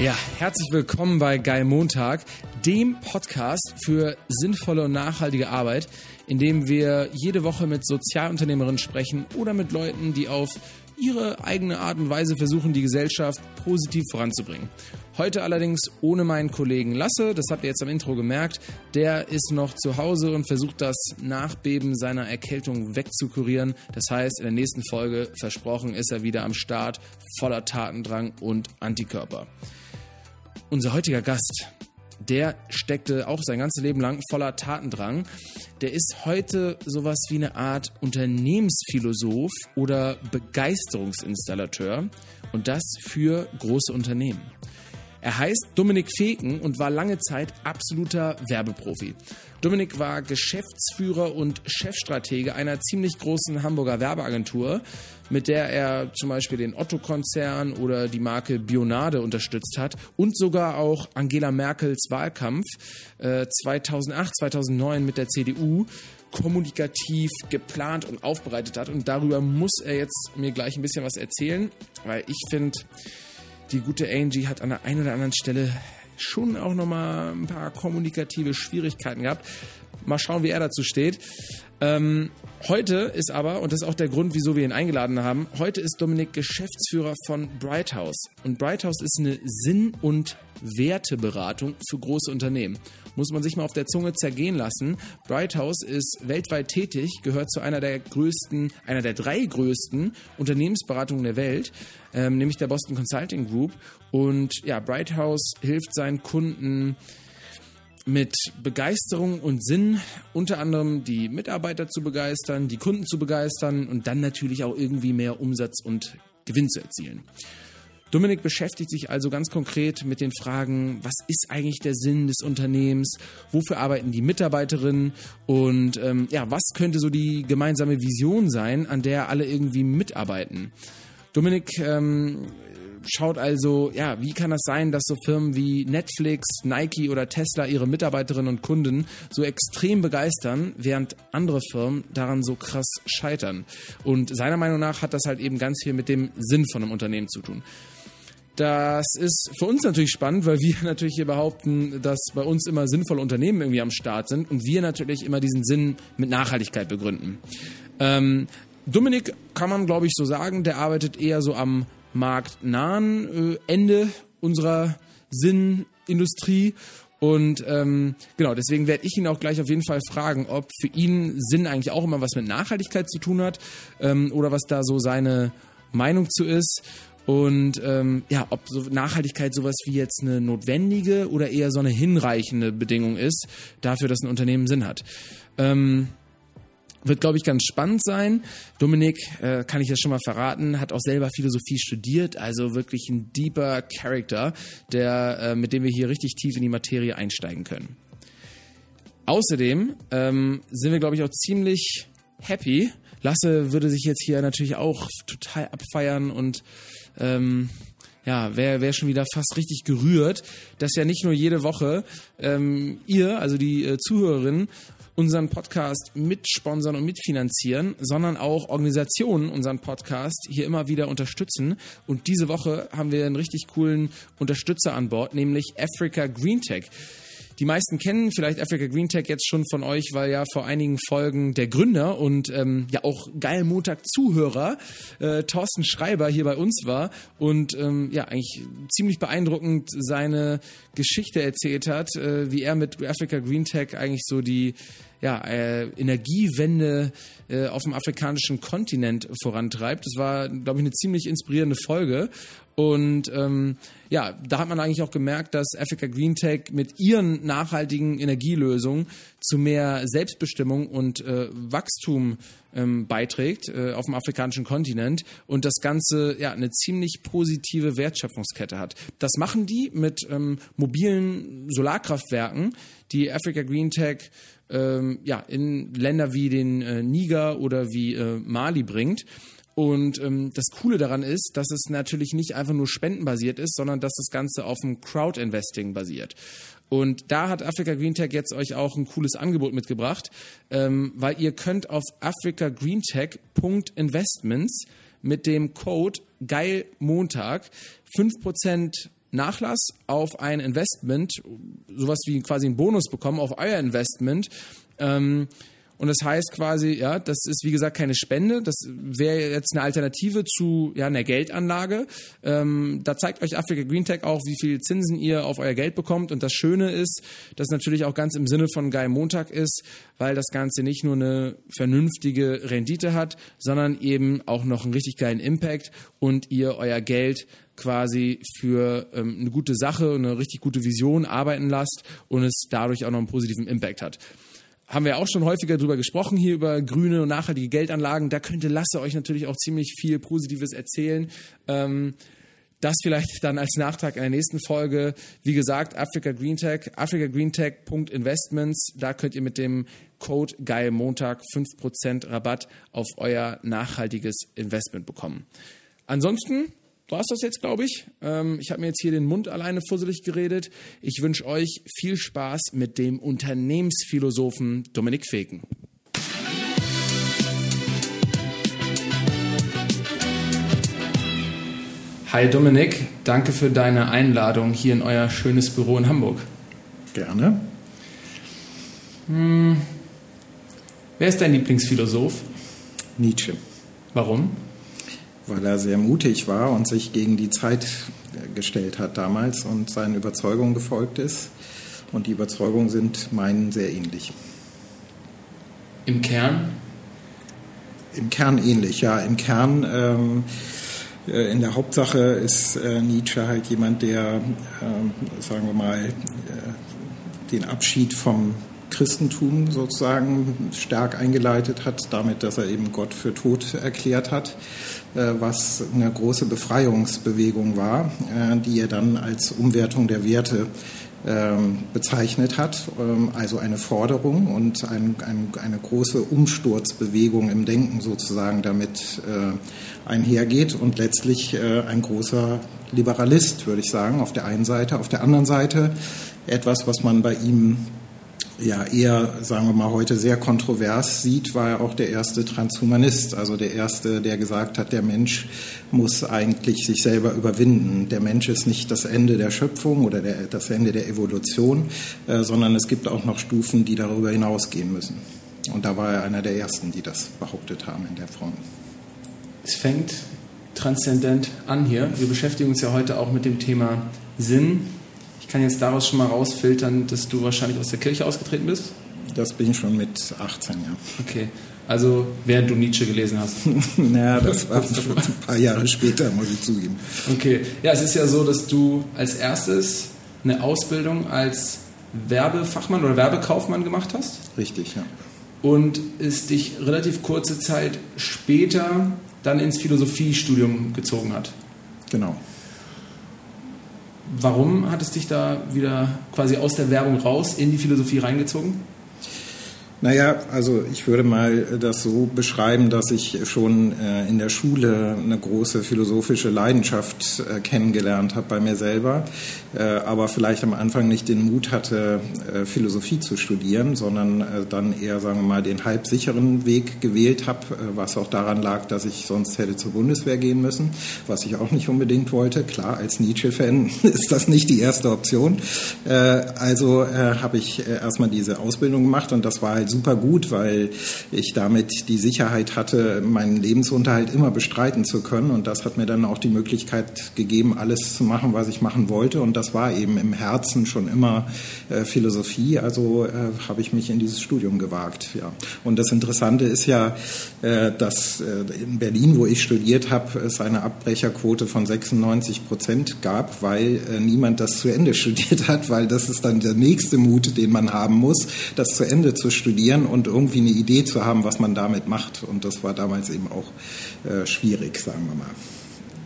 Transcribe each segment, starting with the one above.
Ja, herzlich willkommen bei Geil Montag, dem Podcast für sinnvolle und nachhaltige Arbeit, in dem wir jede Woche mit Sozialunternehmerinnen sprechen oder mit Leuten, die auf ihre eigene Art und Weise versuchen, die Gesellschaft positiv voranzubringen. Heute allerdings ohne meinen Kollegen Lasse, das habt ihr jetzt am Intro gemerkt, der ist noch zu Hause und versucht das Nachbeben seiner Erkältung wegzukurieren. Das heißt, in der nächsten Folge, versprochen, ist er wieder am Start, voller Tatendrang und Antikörper. Unser heutiger Gast, der steckte auch sein ganzes Leben lang voller Tatendrang. Der ist heute sowas wie eine Art Unternehmensphilosoph oder Begeisterungsinstallateur und das für große Unternehmen. Er heißt Dominik Feken und war lange Zeit absoluter Werbeprofi. Dominik war Geschäftsführer und Chefstratege einer ziemlich großen Hamburger Werbeagentur, mit der er zum Beispiel den Otto-Konzern oder die Marke Bionade unterstützt hat und sogar auch Angela Merkels Wahlkampf äh, 2008, 2009 mit der CDU kommunikativ geplant und aufbereitet hat. Und darüber muss er jetzt mir gleich ein bisschen was erzählen, weil ich finde, die gute Angie hat an der einen oder anderen Stelle schon auch nochmal ein paar kommunikative Schwierigkeiten gehabt. Mal schauen, wie er dazu steht. Ähm, heute ist aber, und das ist auch der Grund, wieso wir ihn eingeladen haben, heute ist Dominik Geschäftsführer von Brighthouse. Und Brighthouse ist eine Sinn- und Werteberatung für große Unternehmen. Muss man sich mal auf der Zunge zergehen lassen. Brighthouse ist weltweit tätig, gehört zu einer der größten, einer der drei größten Unternehmensberatungen der Welt, ähm, nämlich der Boston Consulting Group. Und ja, Brighthouse hilft seinen Kunden, mit Begeisterung und Sinn, unter anderem die Mitarbeiter zu begeistern, die Kunden zu begeistern und dann natürlich auch irgendwie mehr Umsatz und Gewinn zu erzielen. Dominik beschäftigt sich also ganz konkret mit den Fragen, was ist eigentlich der Sinn des Unternehmens, wofür arbeiten die Mitarbeiterinnen und ähm, ja, was könnte so die gemeinsame Vision sein, an der alle irgendwie mitarbeiten. Dominik ähm, schaut also, ja, wie kann das sein, dass so Firmen wie Netflix, Nike oder Tesla ihre Mitarbeiterinnen und Kunden so extrem begeistern, während andere Firmen daran so krass scheitern. Und seiner Meinung nach hat das halt eben ganz viel mit dem Sinn von einem Unternehmen zu tun. Das ist für uns natürlich spannend, weil wir natürlich hier behaupten, dass bei uns immer sinnvolle Unternehmen irgendwie am Start sind und wir natürlich immer diesen Sinn mit Nachhaltigkeit begründen. Ähm, Dominik kann man, glaube ich, so sagen, der arbeitet eher so am marktnahen äh, Ende unserer Sinnindustrie. Und ähm, genau, deswegen werde ich ihn auch gleich auf jeden Fall fragen, ob für ihn Sinn eigentlich auch immer was mit Nachhaltigkeit zu tun hat ähm, oder was da so seine Meinung zu ist. Und ähm, ja, ob so Nachhaltigkeit sowas wie jetzt eine notwendige oder eher so eine hinreichende Bedingung ist dafür, dass ein Unternehmen Sinn hat. Ähm, wird, glaube ich, ganz spannend sein. Dominik, äh, kann ich das schon mal verraten, hat auch selber Philosophie studiert, also wirklich ein deeper Character, der, äh, mit dem wir hier richtig tief in die Materie einsteigen können. Außerdem ähm, sind wir, glaube ich, auch ziemlich happy. Lasse würde sich jetzt hier natürlich auch total abfeiern und ähm, ja, wäre wär schon wieder fast richtig gerührt, dass ja nicht nur jede Woche ähm, ihr, also die äh, Zuhörerinnen, unseren Podcast mitsponsern und mitfinanzieren, sondern auch Organisationen unseren Podcast hier immer wieder unterstützen. Und diese Woche haben wir einen richtig coolen Unterstützer an Bord, nämlich Africa Green Tech. Die meisten kennen vielleicht Africa Green Tech jetzt schon von euch, weil ja vor einigen Folgen der Gründer und ähm, ja auch geil Montag Zuhörer äh, Thorsten Schreiber hier bei uns war und ähm, ja eigentlich ziemlich beeindruckend seine Geschichte erzählt hat, äh, wie er mit Africa Green Tech eigentlich so die ja, äh, Energiewende äh, auf dem afrikanischen Kontinent vorantreibt. Das war, glaube ich, eine ziemlich inspirierende Folge. Und ähm, ja, da hat man eigentlich auch gemerkt, dass Africa Green Tech mit ihren nachhaltigen Energielösungen zu mehr Selbstbestimmung und äh, Wachstum ähm, beiträgt äh, auf dem afrikanischen Kontinent und das Ganze ja eine ziemlich positive Wertschöpfungskette hat. Das machen die mit ähm, mobilen Solarkraftwerken, die Africa Green Tech ähm, ja, in Länder wie den äh, Niger oder wie äh, Mali bringt. Und ähm, das Coole daran ist, dass es natürlich nicht einfach nur spendenbasiert ist, sondern dass das Ganze auf dem Crowd-Investing basiert. Und da hat Africa Green Tech jetzt euch auch ein cooles Angebot mitgebracht, ähm, weil ihr könnt auf africagreentech.investments mit dem Code GeilMontag 5% Nachlass auf ein Investment, sowas wie quasi einen Bonus bekommen auf euer Investment. Ähm, und das heißt quasi, ja, das ist wie gesagt keine Spende, das wäre jetzt eine Alternative zu ja, einer Geldanlage. Ähm, da zeigt euch Africa Green Tech auch, wie viel Zinsen ihr auf euer Geld bekommt. Und das Schöne ist, dass natürlich auch ganz im Sinne von Guy Montag ist, weil das Ganze nicht nur eine vernünftige Rendite hat, sondern eben auch noch einen richtig geilen Impact und ihr euer Geld quasi für ähm, eine gute Sache, eine richtig gute Vision arbeiten lasst und es dadurch auch noch einen positiven Impact hat haben wir auch schon häufiger drüber gesprochen hier über grüne und nachhaltige Geldanlagen. Da könnte Lasse euch natürlich auch ziemlich viel Positives erzählen. Ähm, das vielleicht dann als Nachtrag in der nächsten Folge. Wie gesagt, Africa Green Tech, africagreentech.investments. Da könnt ihr mit dem Code Geil Montag 5% Rabatt auf euer nachhaltiges Investment bekommen. Ansonsten war es das jetzt, glaube ich. Ähm, ich habe mir jetzt hier den Mund alleine fusselig geredet. Ich wünsche euch viel Spaß mit dem Unternehmensphilosophen Dominik Feken. Hi Dominik, danke für deine Einladung hier in euer schönes Büro in Hamburg. Gerne. Hm. Wer ist dein Lieblingsphilosoph? Nietzsche. Warum? Weil er sehr mutig war und sich gegen die Zeit gestellt hat damals und seinen Überzeugungen gefolgt ist. Und die Überzeugungen sind meinen sehr ähnlich. Im Kern? Im Kern ähnlich, ja. Im Kern, ähm, äh, in der Hauptsache ist äh, Nietzsche halt jemand, der, äh, sagen wir mal, äh, den Abschied vom Christentum sozusagen stark eingeleitet hat, damit, dass er eben Gott für tot erklärt hat, äh, was eine große Befreiungsbewegung war, äh, die er dann als Umwertung der Werte ähm, bezeichnet hat, ähm, also eine Forderung und ein, ein, eine große Umsturzbewegung im Denken sozusagen damit äh, einhergeht und letztlich ein großer Liberalist, würde ich sagen, auf der einen Seite. Auf der anderen Seite etwas, was man bei ihm ja eher, sagen wir mal, heute sehr kontrovers sieht, war er auch der erste Transhumanist, also der erste, der gesagt hat, der Mensch muss eigentlich sich selber überwinden. Der Mensch ist nicht das Ende der Schöpfung oder der, das Ende der Evolution, äh, sondern es gibt auch noch Stufen, die darüber hinausgehen müssen. Und da war er einer der ersten, die das behauptet haben in der Front. Es fängt transzendent an hier. Wir beschäftigen uns ja heute auch mit dem Thema Sinn ich kann jetzt daraus schon mal rausfiltern, dass du wahrscheinlich aus der Kirche ausgetreten bist. Das bin ich schon mit 18, ja. Okay. Also während du Nietzsche gelesen hast. naja, das war schon ein paar Jahre später, muss ich zugeben. Okay. Ja, es ist ja so, dass du als erstes eine Ausbildung als Werbefachmann oder Werbekaufmann gemacht hast. Richtig, ja. Und es dich relativ kurze Zeit später dann ins Philosophiestudium gezogen hat. Genau. Warum hat es dich da wieder quasi aus der Werbung raus in die Philosophie reingezogen? Naja, also ich würde mal das so beschreiben, dass ich schon äh, in der Schule eine große philosophische Leidenschaft äh, kennengelernt habe bei mir selber, äh, aber vielleicht am Anfang nicht den Mut hatte, Philosophie zu studieren, sondern dann eher, sagen wir mal, den halbsicheren Weg gewählt habe, was auch daran lag, dass ich sonst hätte zur Bundeswehr gehen müssen, was ich auch nicht unbedingt wollte. Klar, als Nietzsche-Fan ist das nicht die erste Option. Also habe ich erstmal diese Ausbildung gemacht und das war halt super gut, weil ich damit die Sicherheit hatte, meinen Lebensunterhalt immer bestreiten zu können. Und das hat mir dann auch die Möglichkeit gegeben, alles zu machen, was ich machen wollte. Und das war eben im Herzen schon immer äh, Philosophie. Also äh, habe ich mich in dieses Studium gewagt. Ja. Und das Interessante ist ja, äh, dass äh, in Berlin, wo ich studiert habe, es eine Abbrecherquote von 96 Prozent gab, weil äh, niemand das zu Ende studiert hat, weil das ist dann der nächste Mut, den man haben muss, das zu Ende zu studieren studieren und irgendwie eine Idee zu haben, was man damit macht. Und das war damals eben auch äh, schwierig, sagen wir mal.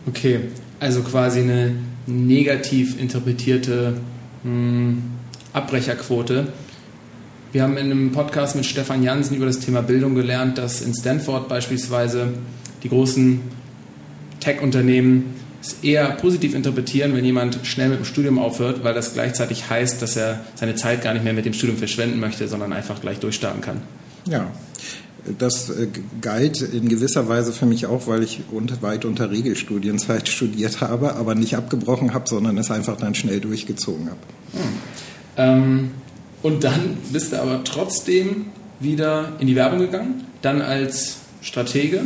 Okay, also quasi eine negativ interpretierte mh, hm, Abbrecherquote. Wir haben in einem Podcast mit Stefan Jansen über das Thema Bildung gelernt, dass in Stanford beispielsweise die großen Tech-Unternehmen es eher positiv interpretieren, wenn jemand schnell mit dem Studium aufhört, weil das gleichzeitig heißt, dass er seine Zeit gar nicht mehr mit dem Studium verschwenden möchte, sondern einfach gleich durchstarten kann. Ja, das äh, galt in gewisser Weise für mich auch, weil ich weit unter Regelstudienzeit studiert habe, aber nicht abgebrochen habe, sondern es einfach dann schnell durchgezogen habe. Hm. Ähm, und dann bist du aber trotzdem wieder in die Werbung gegangen, dann als Stratege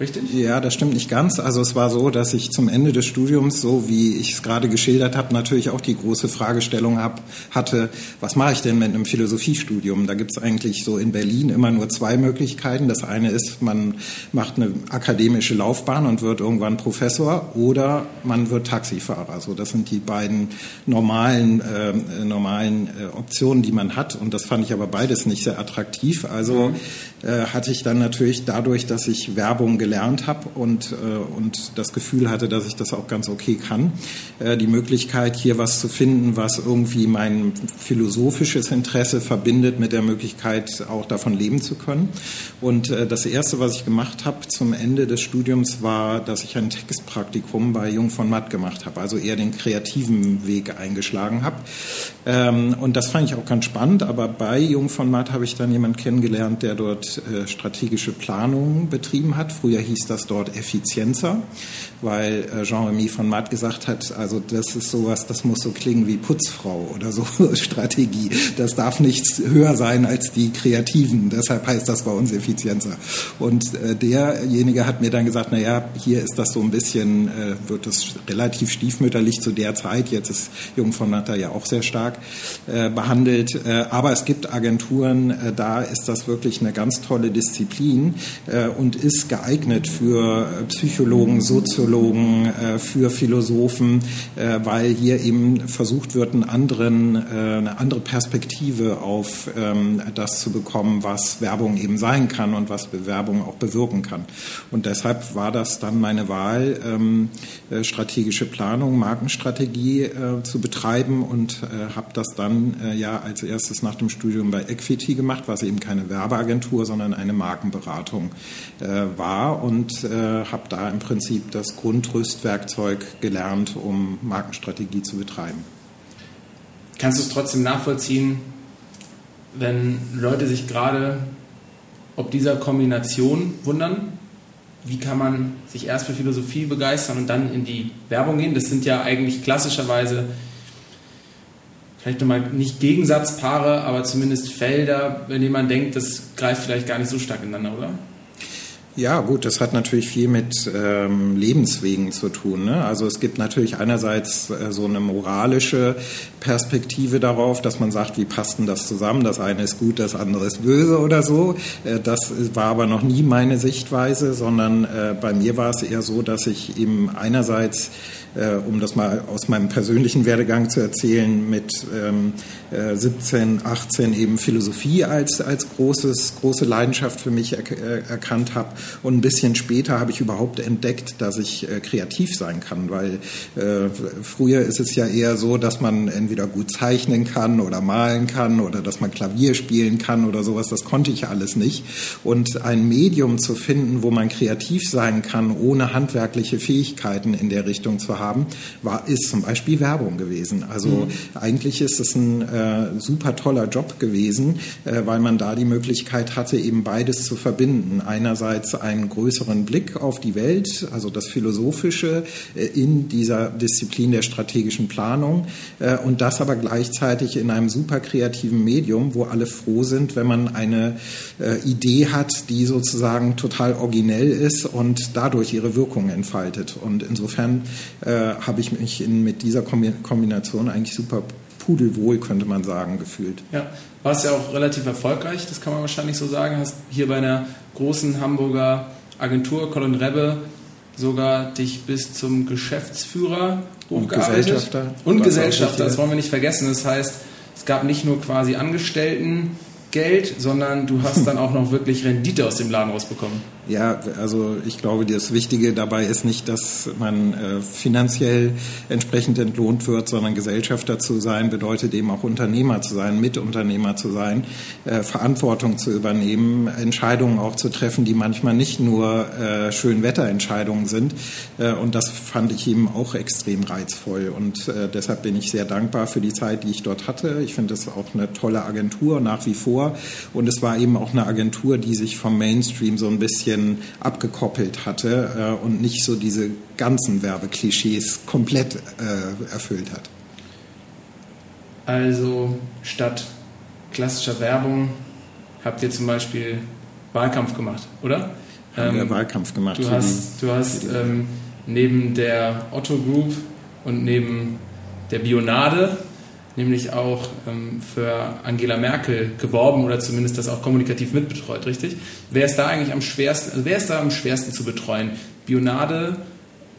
Richtig? Ja, das stimmt nicht ganz. Also es war so, dass ich zum Ende des Studiums, so wie ich es gerade geschildert habe, natürlich auch die große Fragestellung hab, hatte, was mache ich denn mit einem Philosophiestudium? Da gibt es eigentlich so in Berlin immer nur zwei Möglichkeiten. Das eine ist, man macht eine akademische Laufbahn und wird irgendwann Professor oder man wird Taxifahrer. So, das sind die beiden normalen, äh, normalen äh, Optionen, die man hat. Und das fand ich aber beides nicht sehr attraktiv. Also mhm hatte ich dann natürlich dadurch, dass ich Werbung gelernt habe und, äh, und das Gefühl hatte, dass ich das auch ganz okay kann, äh, die Möglichkeit, hier was zu finden, was irgendwie mein philosophisches Interesse verbindet mit der Möglichkeit, auch davon leben zu können. Und äh, das Erste, was ich gemacht habe zum Ende des Studiums, war, dass ich ein Textpraktikum bei Jung von Matt gemacht habe, also eher den kreativen Weg eingeschlagen habe. Ähm, und das fand ich auch ganz spannend, aber bei Jung von Matt habe ich dann jemanden kennengelernt, der dort äh, strategische Planung betrieben hat. Früher hieß das dort Effizienzer, weil äh, Jean-Remy von Matt gesagt hat, also das ist sowas, das muss so klingen wie Putzfrau oder so Strategie. Das darf nichts höher sein als die Kreativen. Deshalb heißt das bei uns Effizienzer. Und äh, derjenige hat mir dann gesagt, na ja, hier ist das so ein bisschen, wird das relativ stiefmütterlich zu der Zeit. Jetzt ist Jung von Natter ja auch sehr stark behandelt. Aber es gibt Agenturen, da ist das wirklich eine ganz tolle Disziplin äh, und ist geeignet für äh, Psychologen, Soziologen, äh, für Philosophen, äh, weil hier eben versucht wird, einen anderen, äh, eine andere Perspektive auf ähm, das zu bekommen, was Werbung eben sein kann und was Bewerbung auch bewirken kann. Und deshalb war das dann meine Wahl, ähm, äh, strategische Planung, Markenstrategie zu betreiben und habe das dann ja als erstes nach dem Studium bei Equity gemacht, was eben keine Werbeagentur, sondern eine Markenberatung äh, war und äh, habe da im Prinzip das Grundrüstwerkzeug gelernt, um Markenstrategie zu betreiben. Kannst du es trotzdem nachvollziehen, wenn Leute sich gerade ob dieser Kombination wundern? Wie kann man sich erst für Philosophie begeistern und dann in die Werbung gehen? Das sind ja eigentlich klassischerweise vielleicht nochmal nicht Gegensatzpaare, aber zumindest Felder, denen man denkt, das greift vielleicht gar nicht so stark ineinander, oder? Ja, gut, das hat natürlich viel mit ähm, Lebenswegen zu tun. Ne? Also es gibt natürlich einerseits äh, so eine moralische Perspektive darauf, dass man sagt, wie passt denn das zusammen? Das eine ist gut, das andere ist böse oder so. Äh, das war aber noch nie meine Sichtweise, sondern äh, bei mir war es eher so, dass ich eben einerseits äh, um das mal aus meinem persönlichen Werdegang zu erzählen, mit ähm, äh, 17, 18 eben Philosophie als, als großes, große Leidenschaft für mich er, äh, erkannt habe. Und ein bisschen später habe ich überhaupt entdeckt, dass ich äh, kreativ sein kann, weil äh, früher ist es ja eher so, dass man entweder gut zeichnen kann oder malen kann oder dass man Klavier spielen kann oder sowas. Das konnte ich alles nicht. Und ein Medium zu finden, wo man kreativ sein kann, ohne handwerkliche Fähigkeiten in der Richtung zu haben, war, ist zum Beispiel Werbung gewesen. Also mhm. eigentlich ist es ein äh, super toller Job gewesen, äh, weil man da die Möglichkeit hatte, eben beides zu verbinden. Einerseits einen größeren Blick auf die Welt, also das Philosophische äh, in dieser Disziplin der strategischen Planung äh, und das aber gleichzeitig in einem super kreativen Medium, wo alle froh sind, wenn man eine äh, Idee hat, die sozusagen total originell ist und dadurch ihre Wirkung entfaltet. Und insofern habe ich mich in, mit dieser Kombination eigentlich super pudelwohl, könnte man sagen, gefühlt. Ja, warst ja auch relativ erfolgreich, das kann man wahrscheinlich so sagen. Hast hier bei einer großen Hamburger Agentur, Colin Rebbe, sogar dich bis zum Geschäftsführer hochgearbeitet. Und Gesellschafter. Und Gesellschafter, das wollen wir nicht vergessen. Das heißt, es gab nicht nur quasi Angestellten, Geld, sondern du hast dann auch noch wirklich Rendite aus dem Laden rausbekommen. Ja, also ich glaube, das Wichtige dabei ist nicht, dass man äh, finanziell entsprechend entlohnt wird, sondern Gesellschafter zu sein bedeutet eben auch Unternehmer zu sein, Mitunternehmer zu sein, äh, Verantwortung zu übernehmen, Entscheidungen auch zu treffen, die manchmal nicht nur äh, Schönwetterentscheidungen sind. Und das fand ich eben auch extrem reizvoll. Und deshalb bin ich sehr dankbar für die Zeit, die ich dort hatte. Ich finde es auch eine tolle Agentur nach wie vor. Und es war eben auch eine Agentur, die sich vom Mainstream so ein bisschen bisschen abgekoppelt hatte äh, und nicht so diese ganzen Werbeklischees komplett äh, erfüllt hat. Also statt klassischer Werbung habt ihr zum Beispiel Wahlkampf gemacht, oder? Haben ähm, wir Wahlkampf gemacht. Du hast, die, du hast ähm, neben der Otto Group und neben der Bionade nämlich auch ähm, für Angela Merkel geworben oder zumindest das auch kommunikativ mitbetreut, richtig? Wer ist da eigentlich am schwersten, also wer ist da am schwersten zu betreuen? Bionade,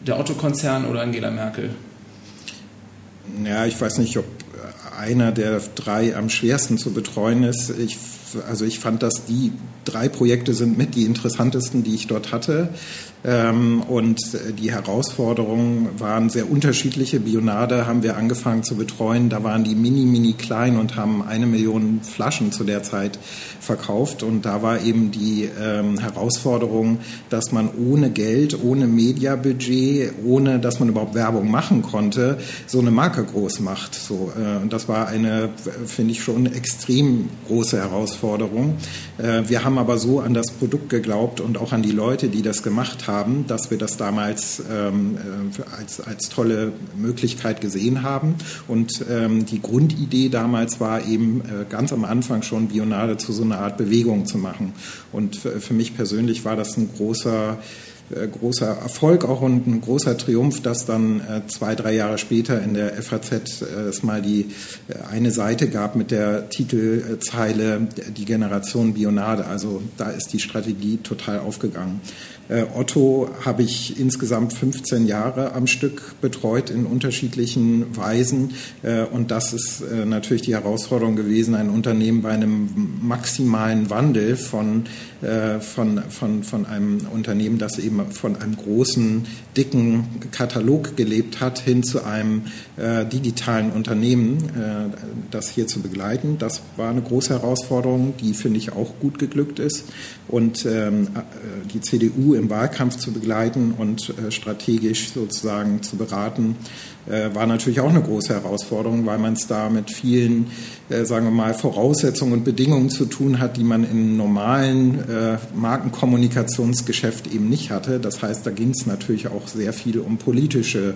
der Otto-Konzern oder Angela Merkel? Ja, ich weiß nicht, ob einer der drei am schwersten zu betreuen ist. Ich, also ich fand, dass die drei Projekte sind mit die interessantesten, die ich dort hatte. Ähm, und die Herausforderungen waren sehr unterschiedliche. Bionade haben wir angefangen zu betreuen. Da waren die mini, mini klein und haben eine Million Flaschen zu der Zeit verkauft. Und da war eben die ähm, Herausforderung, dass man ohne Geld, ohne Mediabudget, ohne dass man überhaupt Werbung machen konnte, so eine Marke groß macht. So, äh, und das war eine, finde ich, schon extrem große Herausforderung. Äh, wir haben aber so an das Produkt geglaubt und auch an die Leute, die das gemacht haben, haben, dass wir das damals ähm, äh, als, als tolle Möglichkeit gesehen haben. Und ähm, die Grundidee damals war eben äh, ganz am Anfang schon Bionade zu so einer Art Bewegung zu machen. Und für, mich persönlich war das ein großer äh, großer Erfolg auch und ein großer Triumph, dass dann äh, zwei, drei Jahre später in der FAZ es mal die eine Seite gab mit der Titelzeile Die Generation Bionade. Also da ist die Strategie total aufgegangen. Äh, Otto habe ich insgesamt 15 Jahre am Stück betreut in unterschiedlichen Weisen. Äh, und das ist äh, natürlich die Herausforderung gewesen, ein Unternehmen bei einem maximalen Wandel von, von, von, von einem Unternehmen, das eben von einem großen, dicken Katalog gelebt hat, hin zu einem digitalen Unternehmen, das hier zu begleiten. Das war eine große Herausforderung, die, finde ich, auch gut geglückt ist. Und ähm, die CDU im Wahlkampf zu begleiten und äh, strategisch sozusagen zu beraten, äh, war natürlich auch eine große Herausforderung, weil man es da mit vielen, äh, sagen wir mal, Voraussetzungen und Bedingungen zu tun hat, die man im normalen Markenkommunikationsgeschäft eben nicht hatte. Das heißt, da ging es natürlich auch sehr viel um politische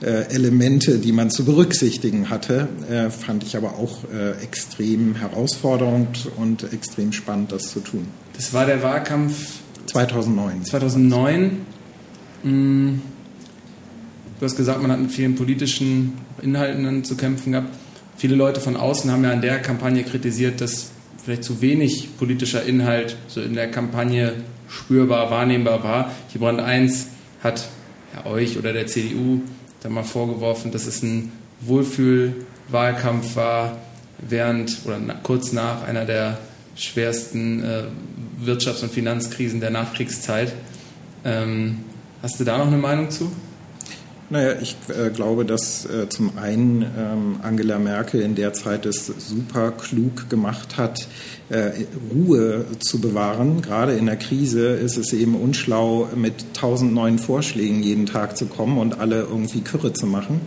Elemente, die man zu berücksichtigen hatte, fand ich aber auch extrem herausfordernd und extrem spannend, das zu tun. Das war der Wahlkampf 2009. 2009. Mm, du hast gesagt, man hat mit vielen politischen Inhalten zu kämpfen gehabt. Viele Leute von außen haben ja an der Kampagne kritisiert, dass vielleicht zu wenig politischer Inhalt so in der Kampagne spürbar, wahrnehmbar war. Brand 1 hat ja, euch oder der CDU da mal vorgeworfen, dass es ein Wohlfühlwahlkampf war, während oder kurz nach einer der schwersten äh, Wirtschafts- und Finanzkrisen der Nachkriegszeit. Ähm, hast du da noch eine Meinung zu? Naja, ich äh, glaube, dass äh, zum einen ähm, Angela Merkel in der Zeit es super klug gemacht hat, Ruhe zu bewahren. Gerade in der Krise ist es eben unschlau, mit tausend neuen Vorschlägen jeden Tag zu kommen und alle irgendwie Kürre zu machen.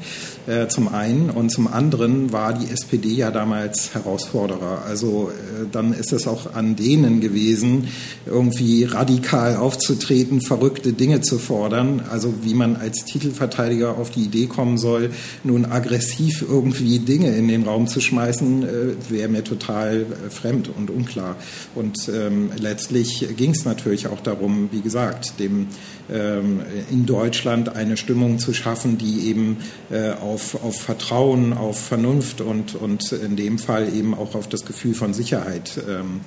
Äh, zum einen. Und zum anderen war die SPD ja damals Herausforderer. Also äh, dann ist es auch an denen gewesen, irgendwie radikal aufzutreten, verrückte Dinge zu fordern. Also wie man als Titelverteidiger auf die Idee kommen soll, nun aggressiv irgendwie Dinge in den Raum zu schmeißen, wäre mir total fremd und unklar. Und ähm, letztlich ging es natürlich auch darum, wie gesagt, dem ähm, in Deutschland eine Stimmung zu schaffen, die eben äh, auf, auf Vertrauen, auf Vernunft und, und in dem Fall eben auch auf das Gefühl von Sicherheit ähm,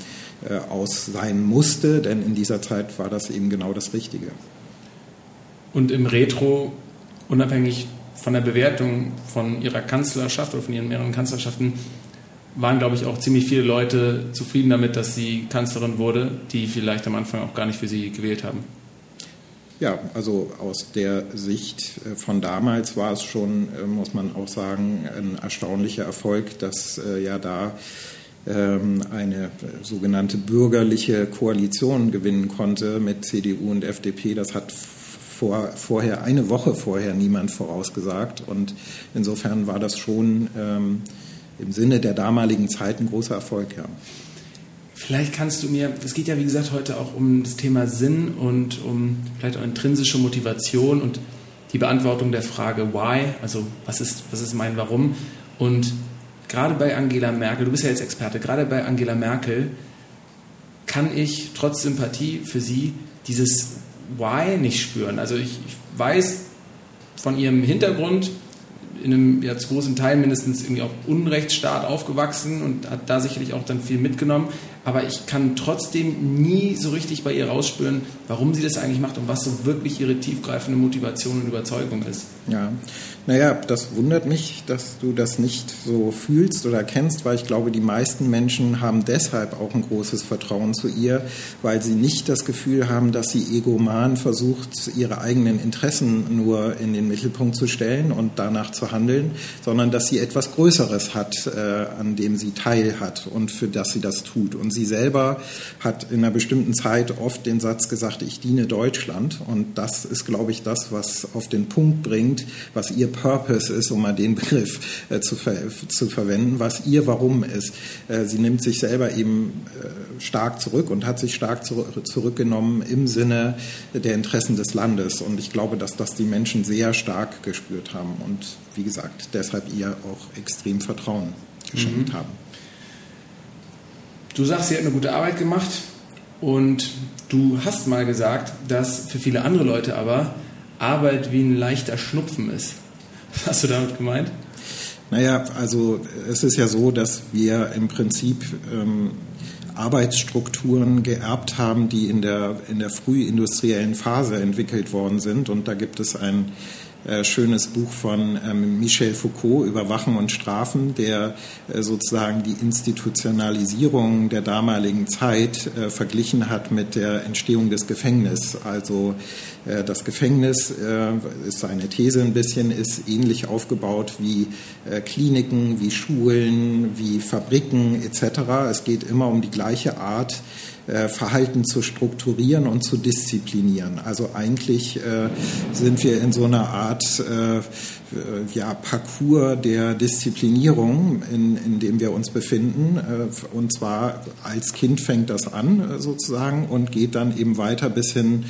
äh, aus sein musste, denn in dieser Zeit war das eben genau das Richtige. Und im Retro, unabhängig von der Bewertung von ihrer Kanzlerschaft oder von ihren mehreren Kanzlerschaften, waren, glaube ich, auch ziemlich viele Leute zufrieden damit, dass sie Kanzlerin wurde, die vielleicht am Anfang auch gar nicht für sie gewählt haben. Ja, also aus der Sicht äh, von damals war es schon, äh, muss man auch sagen, ein erstaunlicher Erfolg, dass äh, ja da ähm, eine sogenannte bürgerliche Koalition gewinnen konnte mit CDU und FDP. Das hat vor, vorher, eine Woche vorher niemand vorausgesagt. Und insofern war das schon ähm, im Sinne der damaligen Zeit ein großer Erfolg, ja. Vielleicht kannst du mir, es geht ja wie gesagt heute auch um das Thema Sinn und um vielleicht auch intrinsische Motivation und die Beantwortung der Frage Why, also was ist, was ist mein Warum. Und gerade bei Angela Merkel, du bist ja jetzt Experte, gerade bei Angela Merkel kann ich trotz Sympathie für sie dieses Why nicht spüren. Also ich, ich weiß von ihrem Hintergrund, in einem ja, großen Teil mindestens irgendwie auch Unrechtsstaat aufgewachsen und hat da sicherlich auch dann viel mitgenommen aber ich kann trotzdem nie so richtig bei ihr rausspüren, warum sie das eigentlich macht und was so wirklich ihre tiefgreifende Motivation und Überzeugung ist. Ja, naja, das wundert mich, dass du das nicht so fühlst oder kennst, weil ich glaube, die meisten Menschen haben deshalb auch ein großes Vertrauen zu ihr, weil sie nicht das Gefühl haben, dass sie egoman versucht, ihre eigenen Interessen nur in den Mittelpunkt zu stellen und danach zu handeln, sondern dass sie etwas Größeres hat, äh, an dem sie teil hat und für das sie das tut. Und sie selber hat in einer bestimmten Zeit oft den Satz gesagt, ich diene Deutschland. Und das ist, glaube ich, das, was auf den Punkt bringt, was ihr Purpose ist, um mal den Begriff äh, zu, ver zu verwenden, was ihr Warum ist. Äh, sie nimmt sich selber eben äh, stark zurück und hat sich stark zu zurückgenommen im Sinne der Interessen des Landes. Und ich glaube, dass das die Menschen sehr stark gespürt haben und wie gesagt, deshalb ihr auch extrem Vertrauen geschenkt mhm. haben. Du sagst, sie hat eine gute Arbeit gemacht und du hast mal gesagt, dass für viele andere Leute aber Arbeit wie ein leichter Schnupfen ist. Was hast du damit gemeint? Naja, also es ist ja so, dass wir im Prinzip ähm, Arbeitsstrukturen geerbt haben, die in der, in der frühindustriellen Phase entwickelt worden sind. Und da gibt es ein äh, schönes Buch von ähm, Michel Foucault über Wachen und Strafen, der äh, sozusagen die Institutionalisierung der damaligen Zeit äh, verglichen hat mit der Entstehung des Gefängnisses. Also das Gefängnis ist seine These ein bisschen, ist ähnlich aufgebaut wie Kliniken, wie Schulen, wie Fabriken etc. Es geht immer um die gleiche Art, Verhalten zu strukturieren und zu disziplinieren. Also eigentlich äh, sind wir in so einer Art äh, äh, ja, Parcours der Disziplinierung, in, in dem wir uns befinden. Äh, und zwar als Kind fängt das an äh, sozusagen und geht dann eben weiter bis hin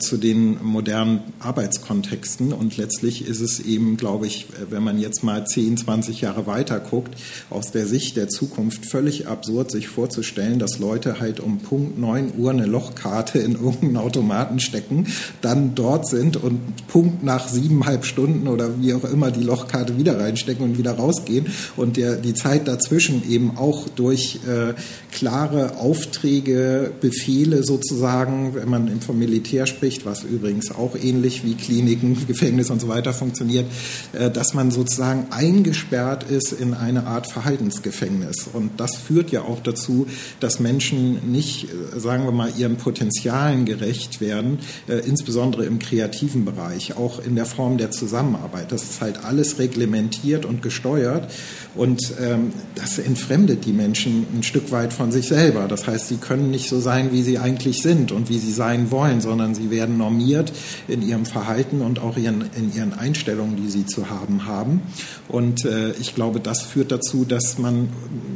zu den modernen Arbeitskontexten. Und letztlich ist es eben, glaube ich, wenn man jetzt mal 10, 20 Jahre weiter guckt, aus der Sicht der Zukunft völlig absurd, sich vorzustellen, dass Leute halt um Punkt 9 Uhr eine Lochkarte in irgendeinen Automaten stecken, dann dort sind und Punkt nach siebeneinhalb Stunden oder wie auch auch immer die Lochkarte wieder reinstecken und wieder rausgehen und der, die Zeit dazwischen eben auch durch äh, klare Aufträge, Befehle sozusagen, wenn man vom Militär spricht, was übrigens auch ähnlich wie Kliniken, Gefängnis und so weiter funktioniert, äh, dass man sozusagen eingesperrt ist in eine Art Verhaltensgefängnis. Und das führt ja auch dazu, dass Menschen nicht, äh, sagen wir mal, ihren Potenzialen gerecht werden, äh, insbesondere im kreativen Bereich, auch in der Form der Zusammenarbeit. Das ist halt alles reglementiert und gesteuert. Und ähm, das entfremdet die Menschen ein Stück weit von sich selber. Das heißt, sie können nicht so sein, wie sie eigentlich sind und wie sie sein wollen, sondern sie werden normiert in ihrem Verhalten und auch ihren, in ihren Einstellungen, die sie zu haben haben. Und äh, ich glaube, das führt dazu, dass man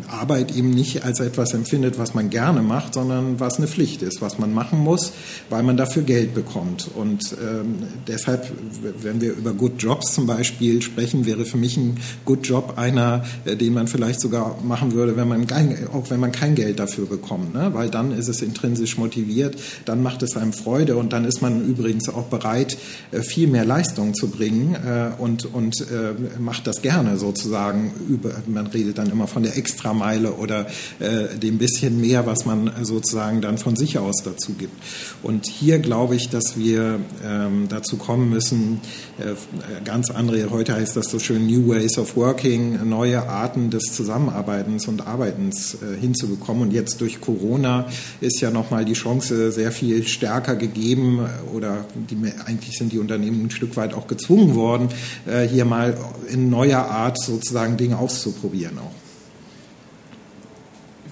Arbeit eben nicht als etwas empfindet, was man gerne macht, sondern was eine Pflicht ist, was man machen muss, weil man dafür Geld bekommt. Und ähm, deshalb, wenn wir über Good Jobs zum Beispiel sprechen, wäre für mich ein Good Job einer, den man vielleicht sogar machen würde, wenn man kein, auch wenn man kein Geld dafür bekommt, ne? weil dann ist es intrinsisch motiviert, dann macht es einem Freude und dann ist man übrigens auch bereit, äh, viel mehr Leistung zu bringen äh, und, und macht das gerne sozusagen. Über, man redet dann immer von der Extrameile oder dem bisschen mehr, was man so sozusagen dann von sich aus dazu gibt. Und hier glaube ich, dass wir ähm, dazu kommen müssen, äh, ganz andere, heute heißt das so schön New Ways of Working, neue Arten des Zusammenarbeitens und Arbeitens äh, hinzubekommen. Und jetzt durch Corona ist ja nochmal die Chance sehr viel stärker gegeben oder die, eigentlich sind die Unternehmen ein Stück weit auch gezwungen worden, äh, hier mal in neuer Art sozusagen Dinge auszuprobieren auch.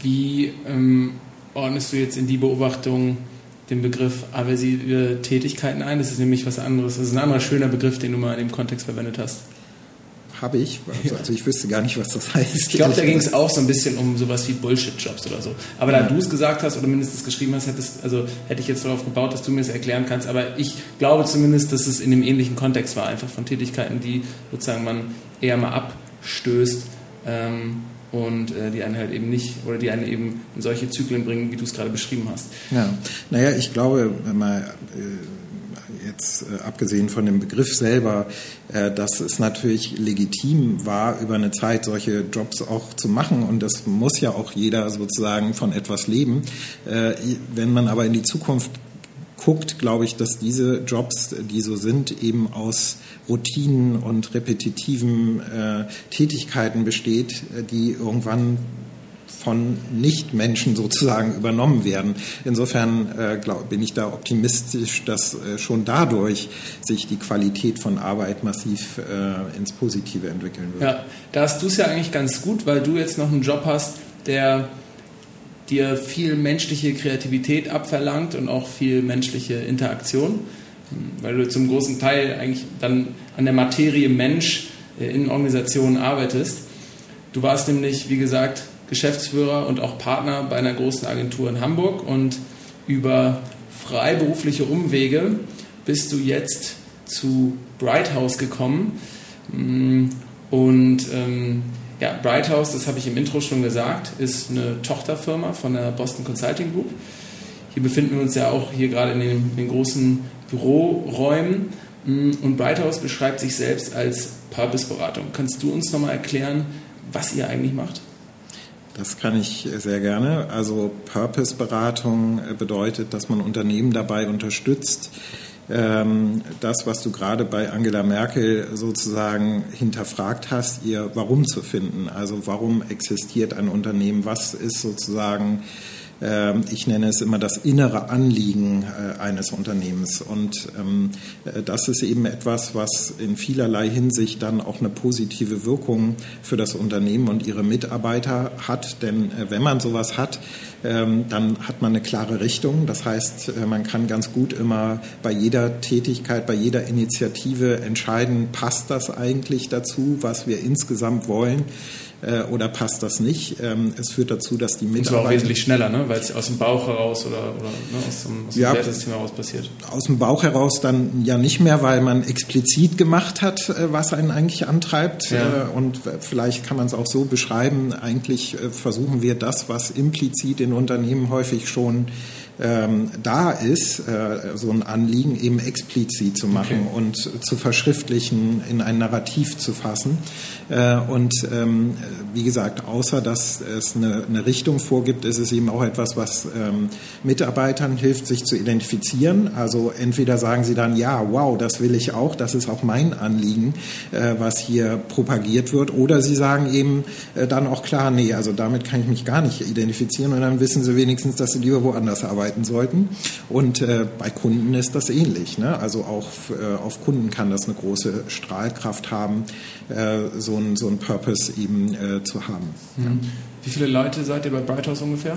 Wie ähm, ordnest du jetzt in die Beobachtung den Begriff aversive Tätigkeiten ein? Das ist nämlich was anderes. Das ist ein anderer schöner Begriff, den du mal in dem Kontext verwendet hast. Habe ich. Also, also ich wüsste gar nicht, was das heißt. Ich glaube, da ging es auch so ein bisschen um sowas wie Bullshit-Jobs oder so. Aber da ja. du es gesagt hast oder mindestens geschrieben hast, hättest, also hätte ich jetzt darauf gebaut, dass du mir das erklären kannst. Aber ich glaube zumindest, dass es in dem ähnlichen Kontext war, einfach von Tätigkeiten, die sozusagen man eher mal abstößt. Ähm, und äh, die einen halt eben nicht oder die einen eben in solche Zyklen bringen, wie du es gerade beschrieben hast. Ja, naja, ich glaube, mal äh, jetzt äh, abgesehen von dem Begriff selber, äh, dass es natürlich legitim war, über eine Zeit solche Jobs auch zu machen und das muss ja auch jeder sozusagen von etwas leben. Äh, wenn man aber in die Zukunft guckt, glaube ich, dass diese Jobs, die so sind, eben aus Routinen und repetitiven Tätigkeiten besteht, die irgendwann von Nichtmenschen sozusagen übernommen werden. Insofern äh, glaub, bin ich da optimistisch, dass äh, schon dadurch sich die Qualität von Arbeit massiv äh, ins Positive entwickeln wird. Ja, da hast du es ja eigentlich ganz gut, weil du jetzt noch einen Job hast, der dir viel menschliche Kreativität abverlangt und auch viel menschliche Interaktion, weil du zum großen Teil eigentlich dann an der Materie Mensch äh, in Organisationen arbeitest. Du warst nämlich, wie gesagt, Geschäftsführer und auch Partner bei einer großen Agentur in Hamburg und über freiberufliche Umwege bist du jetzt zu Bright House gekommen mm, und ähm, ja, Bright House, das habe ich im Intro schon gesagt, ist eine Tochterfirma von der Boston Consulting Group. Hier befinden wir uns ja auch hier gerade in den, den großen Büroräumen. Und Bright House beschreibt sich selbst als Purpose-Beratung. Kannst du uns nochmal erklären, was ihr eigentlich macht? Das kann ich sehr gerne. Also Purpose-Beratung bedeutet, dass man Unternehmen dabei unterstützt, ähm, das, was du gerade bei Angela Merkel sozusagen hinterfragt hast, ihr Warum zu finden. Also warum existiert ein Unternehmen? Was ist sozusagen ich nenne es immer das innere Anliegen äh, eines Unternehmens. Und ähm, äh, das ist eben etwas, was in vielerlei Hinsicht dann auch eine positive Wirkung für das Unternehmen und ihre Mitarbeiter hat. Denn äh, wenn man sowas hat, ähm, dann hat man eine klare Richtung. Das heißt, man kann ganz gut immer bei jeder Tätigkeit, bei jeder Initiative entscheiden, passt das eigentlich dazu, was wir insgesamt wollen äh, oder passt das nicht. Ähm, es führt dazu, dass die Mitarbeiter... Und zwar auch wesentlich schneller, ne? weil es aus dem Bauch heraus oder, oder ne? aus dem, aus dem ja, Wertesystem heraus passiert. Aus dem Bauch heraus dann ja nicht mehr, weil man explizit gemacht hat, äh, was einen eigentlich antreibt. Ja. Äh, und vielleicht kann man es auch so beschreiben, eigentlich äh, versuchen wir das, was implizit in Unternehmen häufig schon ähm, da ist, äh, so ein Anliegen eben explizit zu machen okay. und zu verschriftlichen, in ein Narrativ zu fassen. Äh, und ähm, wie gesagt, außer dass es eine, eine, Richtung vorgibt, ist es eben auch etwas, was ähm, Mitarbeitern hilft, sich zu identifizieren. Also entweder sagen sie dann, ja, wow, das will ich auch, das ist auch mein Anliegen, äh, was hier propagiert wird. Oder sie sagen eben äh, dann auch klar, nee, also damit kann ich mich gar nicht identifizieren und dann wissen sie wenigstens, dass sie lieber woanders arbeiten sollten. Und bei Kunden ist das ähnlich. Ne? Also auch auf Kunden kann das eine große Strahlkraft haben, so ein, so ein Purpose eben äh, zu haben. Mhm. Wie viele Leute seid ihr bei Brighthouse ungefähr?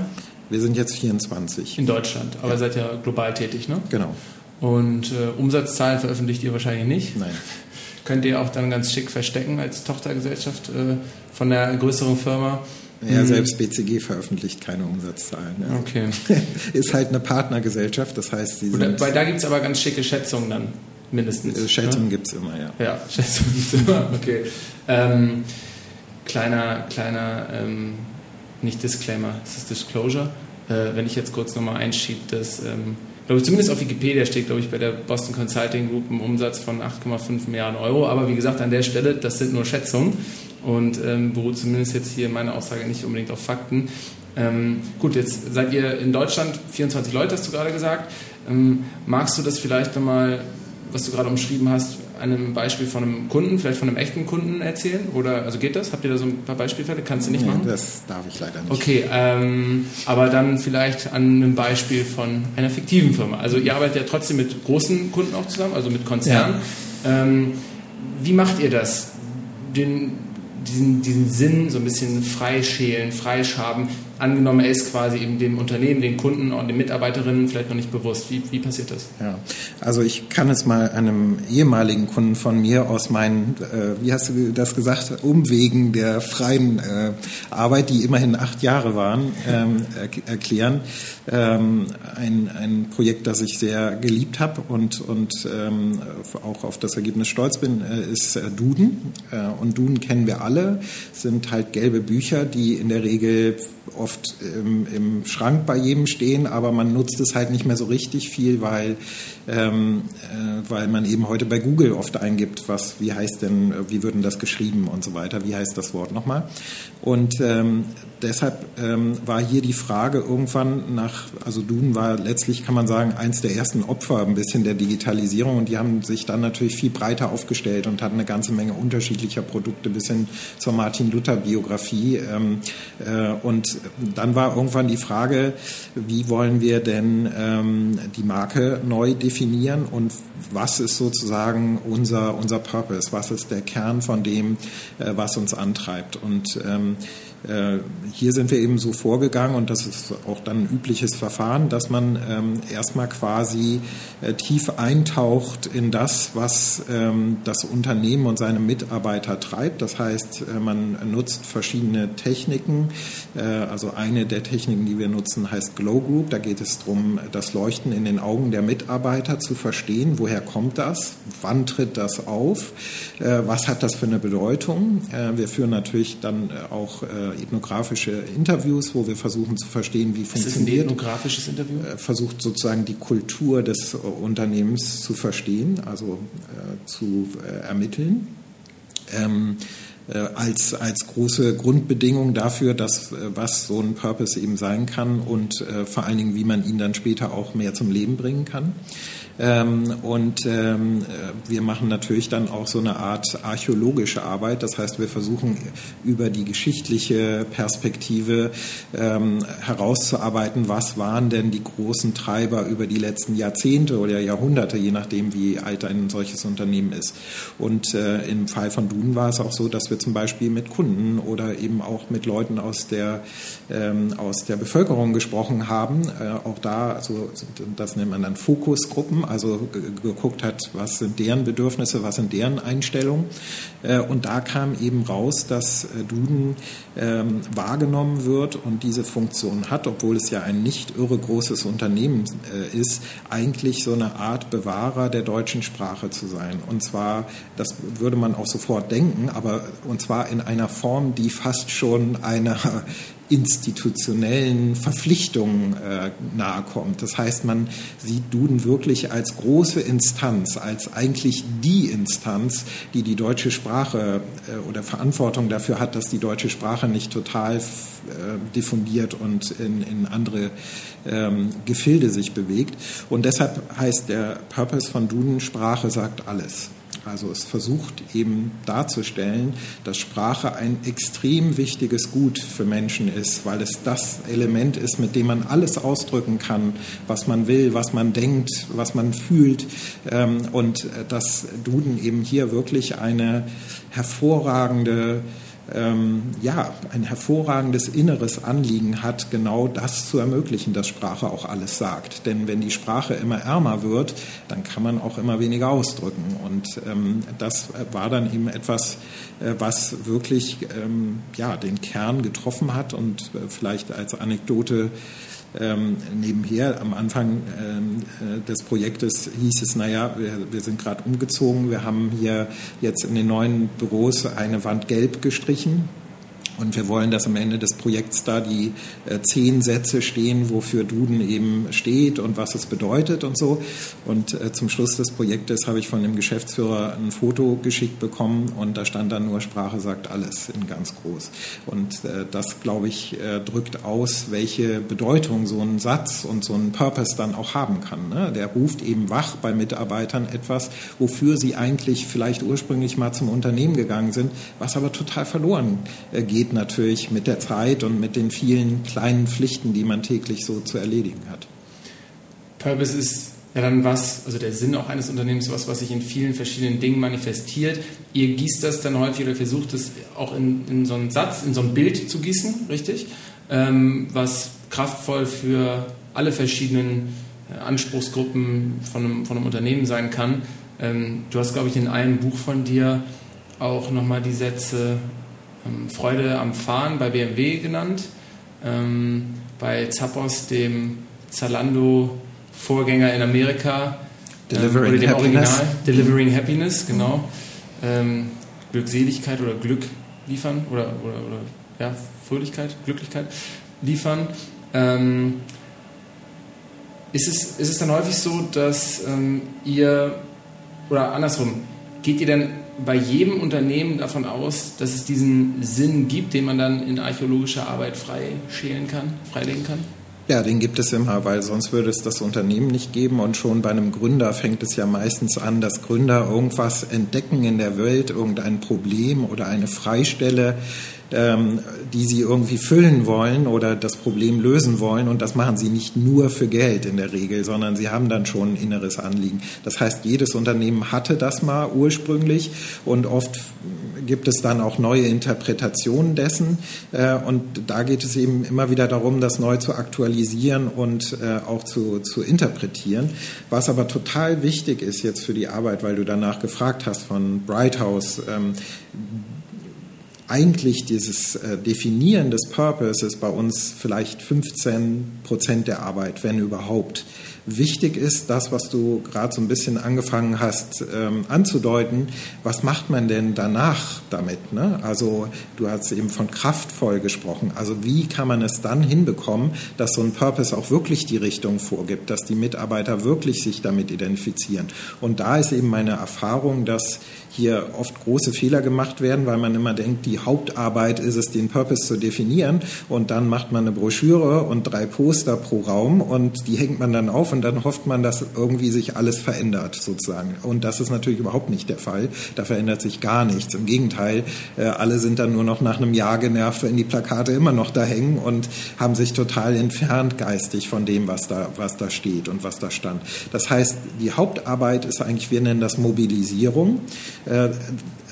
Wir sind jetzt 24. In Deutschland, aber ja. seid ja global tätig, ne? Genau. Und äh, Umsatzzahlen veröffentlicht ihr wahrscheinlich nicht? Nein. Könnt ihr auch dann ganz schick verstecken als Tochtergesellschaft äh, von der größeren Firma? Ja, mhm. selbst BCG veröffentlicht keine Umsatzzahlen. Ja. Okay. Ist halt eine Partnergesellschaft, das heißt, sie sind. Weil da gibt es aber ganz schicke Schätzungen dann, mindestens. Äh, Schätzungen ne? gibt es immer, ja. Ja, Schätzungen gibt es immer, okay. Ähm, kleiner, kleiner, ähm, nicht Disclaimer, es ist Disclosure. Äh, wenn ich jetzt kurz nochmal einschiebe, dass, ähm, glaube ich, zumindest auf Wikipedia steht, glaube ich, bei der Boston Consulting Group ein Umsatz von 8,5 Milliarden Euro. Aber wie gesagt, an der Stelle, das sind nur Schätzungen und ähm, beruht zumindest jetzt hier meine Aussage nicht unbedingt auf Fakten. Ähm, gut, jetzt seid ihr in Deutschland 24 Leute, hast du gerade gesagt. Ähm, magst du das vielleicht nochmal, was du gerade umschrieben hast, einem Beispiel von einem Kunden, vielleicht von einem echten Kunden erzählen? Oder also geht das? Habt ihr da so ein paar Beispielfälle? Kannst du nicht nee, machen? Das darf ich leider nicht. Okay, ähm, aber dann vielleicht an einem Beispiel von einer fiktiven Firma. Also ihr arbeitet ja trotzdem mit großen Kunden auch zusammen, also mit Konzernen. Ja. Ähm, wie macht ihr das? Den, diesen, diesen Sinn so ein bisschen freischälen, freischaben, angenommen, er ist quasi eben dem Unternehmen, den Kunden und den Mitarbeiterinnen vielleicht noch nicht bewusst. Wie, wie passiert das? Ja, also ich kann es mal einem ehemaligen Kunden von mir aus meinen, äh, wie hast du das gesagt, Umwegen der freien äh, Arbeit, die immerhin acht Jahre waren, ähm, er erklären. Ähm, ein, ein Projekt, das ich sehr geliebt habe und, und ähm, auch auf das Ergebnis stolz bin, äh, ist äh, Duden. Äh, und Duden kennen wir alle, sind halt gelbe Bücher, die in der Regel oft im, im, Schrank bei jedem stehen, aber man nutzt es halt nicht mehr so richtig viel, weil, ähm, äh, weil man eben heute bei Google oft eingibt, was, wie heißt denn, wie würden das geschrieben und so weiter, wie heißt das Wort nochmal. Und ähm, deshalb ähm, war hier die Frage irgendwann nach, also Duden war letztlich, kann man sagen, eins der ersten Opfer ein bisschen der Digitalisierung und die haben sich dann natürlich viel breiter aufgestellt und hatten eine ganze Menge unterschiedlicher Produkte bis hin zur Martin Luther Biografie. Ähm, äh, und dann war irgendwann die Frage, wie wollen wir denn ähm, die Marke neu definieren und was ist sozusagen unser, unser Purpose, was ist der Kern von dem, äh, was uns antreibt. Und ähm, äh, hier sind wir eben so vorgegangen und das ist auch dann ein übliches Verfahren, dass man ähm, erstmal quasi äh, tief eintaucht in das, was ähm, das Unternehmen und seine Mitarbeiter treibt. Das heißt, äh, man nutzt verschiedene Techniken. Äh, also eine der Techniken, die wir nutzen, heißt Glow Group. Da geht es darum, das Leuchten in den Augen der Mitarbeiter zu verstehen. Woher kommt das? Wann tritt das auf? Äh, was hat das für eine Bedeutung? Äh, wir führen natürlich dann auch ethnografische Interviews, wo wir versuchen zu verstehen, wie funktioniert. Ist ein ethnografisches Interview? Äh, versucht sozusagen die Kultur des äh, Unternehmens zu verstehen, also äh, zu äh, ermitteln. Ähm, äh, als, als große Grundbedingung dafür, dass äh, was so ein Purpose eben sein kann und vor allen Dingen, wie man ihn dann später auch mehr zum Leben bringen kann. Ähm, und ähm, äh, wir machen natürlich dann auch so eine Art archäologische Arbeit. Das heißt, wir versuchen über die geschichtliche Perspektive ähm, herauszuarbeiten, was waren denn die großen Treiber über die letzten Jahrzehnte oder Jahrhunderte, je nachdem, wie alt ein solches Unternehmen ist. Und äh, im Fall von Duden war es auch so, dass wir zum Beispiel mit Kunden oder eben auch mit Leuten aus der, ähm, aus der Bevölkerung gesprochen haben. Äh, auch da, also das nennt man dann Fokusgruppen also geguckt hat, was sind deren Bedürfnisse, was sind deren Einstellungen. Äh, und da kam eben raus, dass äh, Duden ähm, wahrgenommen wird und diese Funktion hat, obwohl es ja ein nicht irre großes Unternehmen äh, ist, eigentlich so eine Art Bewahrer der deutschen Sprache zu sein. Und zwar, das würde man auch sofort denken, aber und zwar in einer Form, die fast schon einer institutionellen Verpflichtungen äh, nahe kommt. Das heißt, man sieht Duden wirklich als große Instanz, als eigentlich die Instanz, die die deutsche Sprache äh, oder Verantwortung dafür hat, dass die deutsche Sprache nicht total äh, diffundiert und in, in andere ähm, Gefilde sich bewegt. Und deshalb heißt der Purpose von Duden, Sprache sagt alles. Also es versucht eben darzustellen, dass Sprache ein extrem wichtiges Gut für Menschen ist, weil es das Element ist, mit dem man alles ausdrücken kann, was man will, was man denkt, was man fühlt. Ähm, und dass Duden eben hier wirklich eine hervorragende ähm, ja, ein hervorragendes inneres Anliegen hat, genau das zu ermöglichen, dass Sprache auch alles sagt. Denn wenn die Sprache immer ärmer wird, dann kann man auch immer weniger ausdrücken. Und ähm, das war dann eben etwas, äh, was wirklich ähm, ja, den Kern getroffen hat und äh, vielleicht als Anekdote ähm, nebenher am Anfang ähm, äh, des Projektes hieß es, naja, wir, wir sind gerade umgezogen, wir haben hier jetzt in den neuen Büros eine Wand gelb gestrichen Und wir wollen, dass am Ende des Projekts da die äh, zehn Sätze stehen, wofür Duden eben steht und was es bedeutet und so. Und äh, zum Schluss des Projektes habe ich von dem Geschäftsführer ein Foto geschickt bekommen und da stand dann nur Sprache sagt alles in ganz groß. Und äh, das, glaube ich, äh, drückt aus, welche Bedeutung so ein Satz und so ein Purpose dann auch haben kann. Ne? Der ruft eben wach bei Mitarbeitern etwas, wofür sie eigentlich vielleicht ursprünglich mal zum Unternehmen gegangen sind, was aber total verloren äh, geht geht natürlich mit der Zeit und mit den vielen kleinen Pflichten, die man täglich so zu erledigen hat. Purpose ist ja dann was, also der Sinn auch eines Unternehmens, was, was sich in vielen verschiedenen Dingen manifestiert. Ihr gießt das dann häufig oder versucht es auch in, in so einen Satz, in so ein Bild zu gießen, richtig? Ähm, was kraftvoll für alle verschiedenen äh, Anspruchsgruppen von einem, von einem Unternehmen sein kann. Ähm, du hast, glaube ich, in einem Buch von dir auch nochmal die Sätze Freude am Fahren bei BMW genannt, ähm, bei Zappos, dem Zalando-Vorgänger in Amerika, ähm, Delivering oder dem Happiness. Original, Delivering Happiness, genau. Ähm, Glückseligkeit oder Glück liefern oder, oder, oder ja, Fröhlichkeit, Glücklichkeit liefern. Ähm, ist, es, ist es dann häufig so, dass ähm, ihr, oder andersrum, geht ihr denn bei jedem Unternehmen davon aus, dass es diesen Sinn gibt, den man dann in archäologischer Arbeit freischälen kann, freilegen kann? Ja, den gibt es immer, weil sonst würde es das Unternehmen nicht geben. Und schon bei einem Gründer fängt es ja meistens an, dass Gründer irgendwas entdecken in der Welt, irgendein Problem oder eine Freistelle, ähm, die sie irgendwie füllen wollen oder das Problem lösen wollen. Und das machen sie nicht nur für Geld in der Regel, sondern sie haben dann schon ein inneres Anliegen. Das heißt, jedes Unternehmen hatte das mal ursprünglich und oft gibt es dann auch neue Interpretationen dessen. Äh, und da geht es eben immer wieder darum, das neu zu aktualisieren und äh, auch zu, zu interpretieren. Was aber total wichtig ist jetzt für die Arbeit, weil du danach gefragt hast von Brighthouse, ähm, eigentlich dieses äh, Definieren des Purpose ist bei uns vielleicht 15 Prozent der Arbeit, wenn überhaupt. Wichtig ist das, was du gerade so ein bisschen angefangen hast ähm, anzudeuten. Was macht man denn danach damit? Ne? Also du hast eben von kraftvoll gesprochen. Also wie kann man es dann hinbekommen, dass so ein Purpose auch wirklich die Richtung vorgibt, dass die Mitarbeiter wirklich sich damit identifizieren? Und da ist eben meine Erfahrung, dass hier oft große Fehler gemacht werden, weil man immer denkt, die Hauptarbeit ist es, den Purpose zu definieren und dann macht man eine Broschüre und drei Poster pro Raum und die hängt man dann auf und dann hofft man, dass irgendwie sich alles verändert sozusagen. Und das ist natürlich überhaupt nicht der Fall. Da verändert sich gar nichts. Im Gegenteil, äh, alle sind dann nur noch nach einem Jahr genervt, wenn die Plakate immer noch da hängen und haben sich total entfernt geistig von dem, was da, was da steht und was da stand. Das heißt, die Hauptarbeit ist eigentlich, wir nennen das Mobilisierung. uh,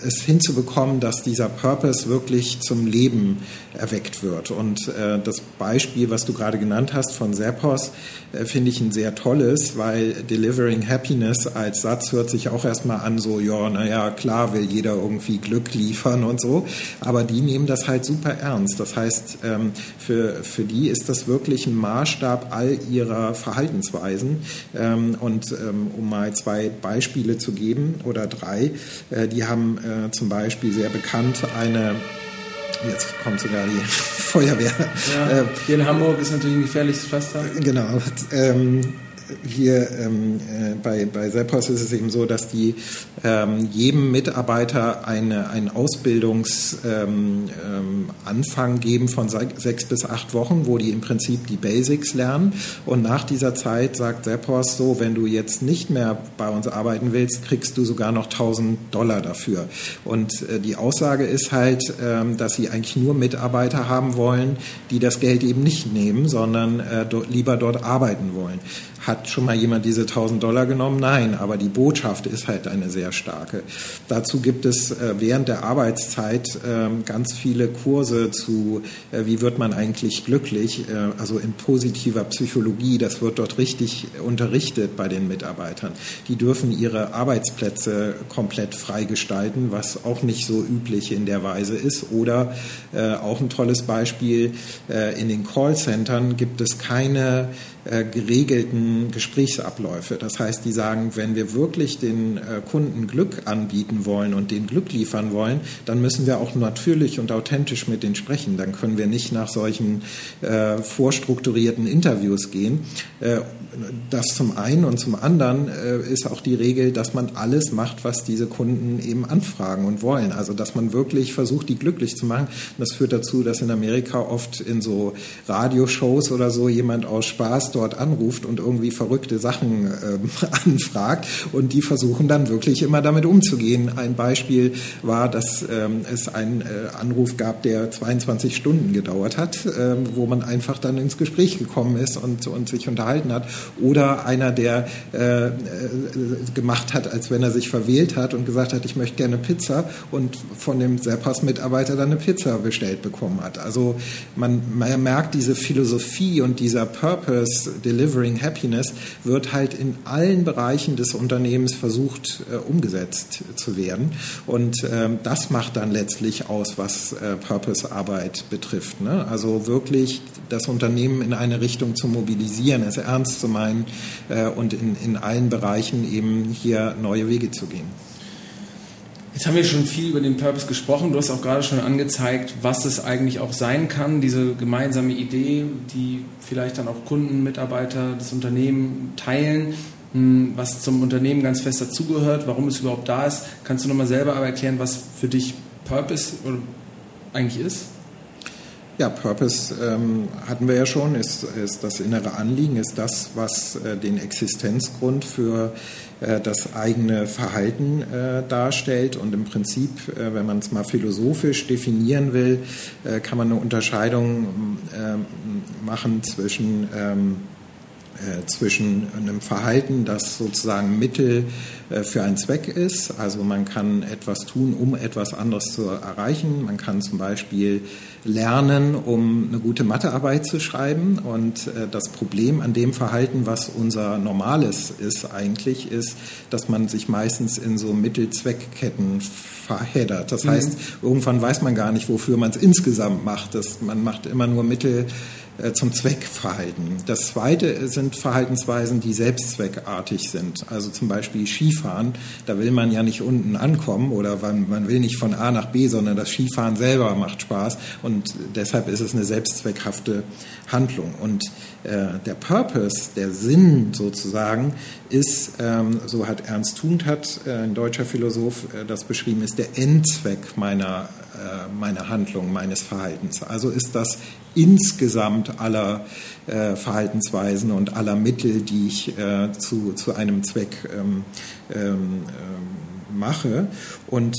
es hinzubekommen, dass dieser Purpose wirklich zum Leben erweckt wird. Und äh, das Beispiel, was du gerade genannt hast von Zappos, äh, finde ich ein sehr tolles, weil Delivering Happiness als Satz hört sich auch erstmal an, so, ja, naja, klar will jeder irgendwie Glück liefern und so, aber die nehmen das halt super ernst. Das heißt, ähm, für, für die ist das wirklich ein Maßstab all ihrer Verhaltensweisen. Ähm, und ähm, um mal zwei Beispiele zu geben oder drei, äh, die haben äh, zum Beispiel sehr bekannt eine jetzt kommt sogar die Feuerwehr. Ja, äh, hier in Hamburg ist natürlich ein gefährliches Pflaster. Genau. Ähm, hier ähm, äh, bei, bei Seppos ist es eben so, dass die ähm, jedem Mitarbeiter eine, einen Ausbildungsanfang ähm, ähm geben von sechs bis acht Wochen, wo die im Prinzip die Basics lernen. Und nach dieser Zeit sagt Seppos so, wenn du jetzt nicht mehr bei uns arbeiten willst, kriegst du sogar noch 1000 Dollar dafür. Und äh, die Aussage ist halt, ähm, dass sie eigentlich nur Mitarbeiter haben wollen, die das Geld eben nicht nehmen, sondern äh, lieber dort arbeiten wollen. Hat schon mal jemand diese 1000 Dollar genommen? Nein, aber die Botschaft ist halt eine sehr starke. Dazu gibt es äh, während der Arbeitszeit ähm, ganz viele Kurse zu, äh, wie wird man eigentlich glücklich, äh, also in positiver Psychologie. Das wird dort richtig unterrichtet bei den Mitarbeitern. Die dürfen ihre Arbeitsplätze komplett freigestalten, was auch nicht so üblich in der Weise ist. Oder auch ein tolles Beispiel, in den Callcentern gibt es keine äh, geregelten Gesprächsabläufe. Das heißt, die sagen, wenn wir wirklich den äh, Kunden Glück anbieten wollen und den Glück liefern wollen, dann müssen wir auch natürlich und authentisch mit denen sprechen. Dann können wir nicht nach solchen äh, vorstrukturierten Interviews gehen. Das zum einen und zum anderen äh, ist auch die Regel, dass man alles macht, was diese Kunden eben anfragen und wollen. Also dass man wirklich versucht, die glücklich zu machen. Und das führt dazu, dass in Amerika oft in so Radioshows oder so jemand aus Spaß dort anruft und irgendwie verrückte Sachen äh, anfragt und die versuchen dann wirklich immer damit umzugehen. Ein Beispiel war, dass ähm, es einen äh, Anruf gab, der 22 Stunden gedauert hat, äh, wo man einfach dann ins Gespräch gekommen ist und, und sich unterhalten hat oder einer, der äh, äh, gemacht hat, als wenn er sich verwählt hat und gesagt hat, ich möchte gerne Pizza und von dem Serpas-Mitarbeiter dann eine Pizza bestellt bekommen hat. Also man, man merkt diese Philosophie und dieser Purpose, Delivering Happiness, wird halt in allen Bereichen des Unternehmens versucht äh, umgesetzt zu werden. Und äh, das macht dann letztlich aus, was äh, Purpose-Arbeit betrifft. Ne? Also wirklich das Unternehmen in eine Richtung zu mobilisieren, es ernst zu meinen äh, und in, in allen Bereichen eben hier neue Wege zu gehen. Jetzt haben wir schon viel über den Purpose gesprochen. Du hast auch gerade schon angezeigt, was es eigentlich auch sein kann, diese gemeinsame Idee, die vielleicht dann auch Kunden, Mitarbeiter, das Unternehmen teilen, hm, was zum Unternehmen ganz fest dazugehört, warum es überhaupt da ist. Kannst du nochmal selber aber erklären, was für dich Purpose eigentlich ist? Ja, Purpose ähm, hatten wir ja schon, ist, ist das innere Anliegen, ist das, was äh, den Existenzgrund für äh, das eigene Verhalten äh, darstellt. Und im Prinzip, äh, wenn man es mal philosophisch definieren will, äh, kann man eine Unterscheidung ähm, machen zwischen ähm, äh, zwischen einem Verhalten, das sozusagen Mittel äh, für einen Zweck ist. Also man kann etwas tun, um etwas anderes zu erreichen. Man kann zum Beispiel lernen, um eine gute Mathearbeit zu schreiben. Und äh, das Problem an dem Verhalten, was unser normales ist eigentlich, ist, dass man sich meistens in so Mittel-Zweck-Ketten verheddert. Das mhm. heißt, irgendwann weiß man gar nicht, wofür man es insgesamt macht. Das, man macht immer nur Mittel äh, zum Zweck verhalten. Das zweite sind Verhaltensweisen, die selbstzweckartig sind. Also zum Beispiel Skifahren, da will man ja nicht unten ankommen oder man, will nicht von A nach B, sondern das Skifahren selber macht Spaß und deshalb ist es eine selbstzweckhafte Handlung. Und äh, der Purpose, der Sinn sozusagen, ist, ähm, so hat Ernst Tugendhat, äh, ein deutscher Philosoph, äh, das beschrieben, ist der Endzweck meiner, äh, meiner Handlung, meines Verhaltens. Also ist das insgesamt aller äh, Verhaltensweisen und aller Mittel, die ich äh, zu, zu einem Zweck ähm, ähm, ähm mache. Und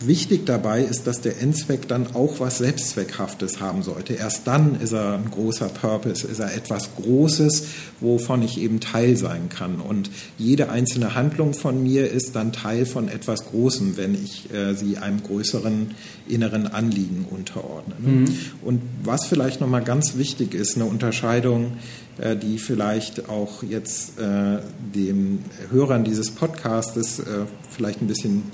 Wichtig dabei ist, dass der Endzweck dann auch was Selbstzweckhaftes haben sollte. Erst dann ist er ein großer Purpose, ist er etwas Großes, wovon ich eben Teil sein kann. Und jede einzelne Handlung von mir ist dann Teil von etwas Großem, wenn ich äh, sie einem größeren inneren Anliegen unterordne. Mhm. Und was vielleicht nochmal ganz wichtig ist, eine Unterscheidung die vielleicht auch jetzt äh, den Hörern dieses Podcastes äh, vielleicht ein bisschen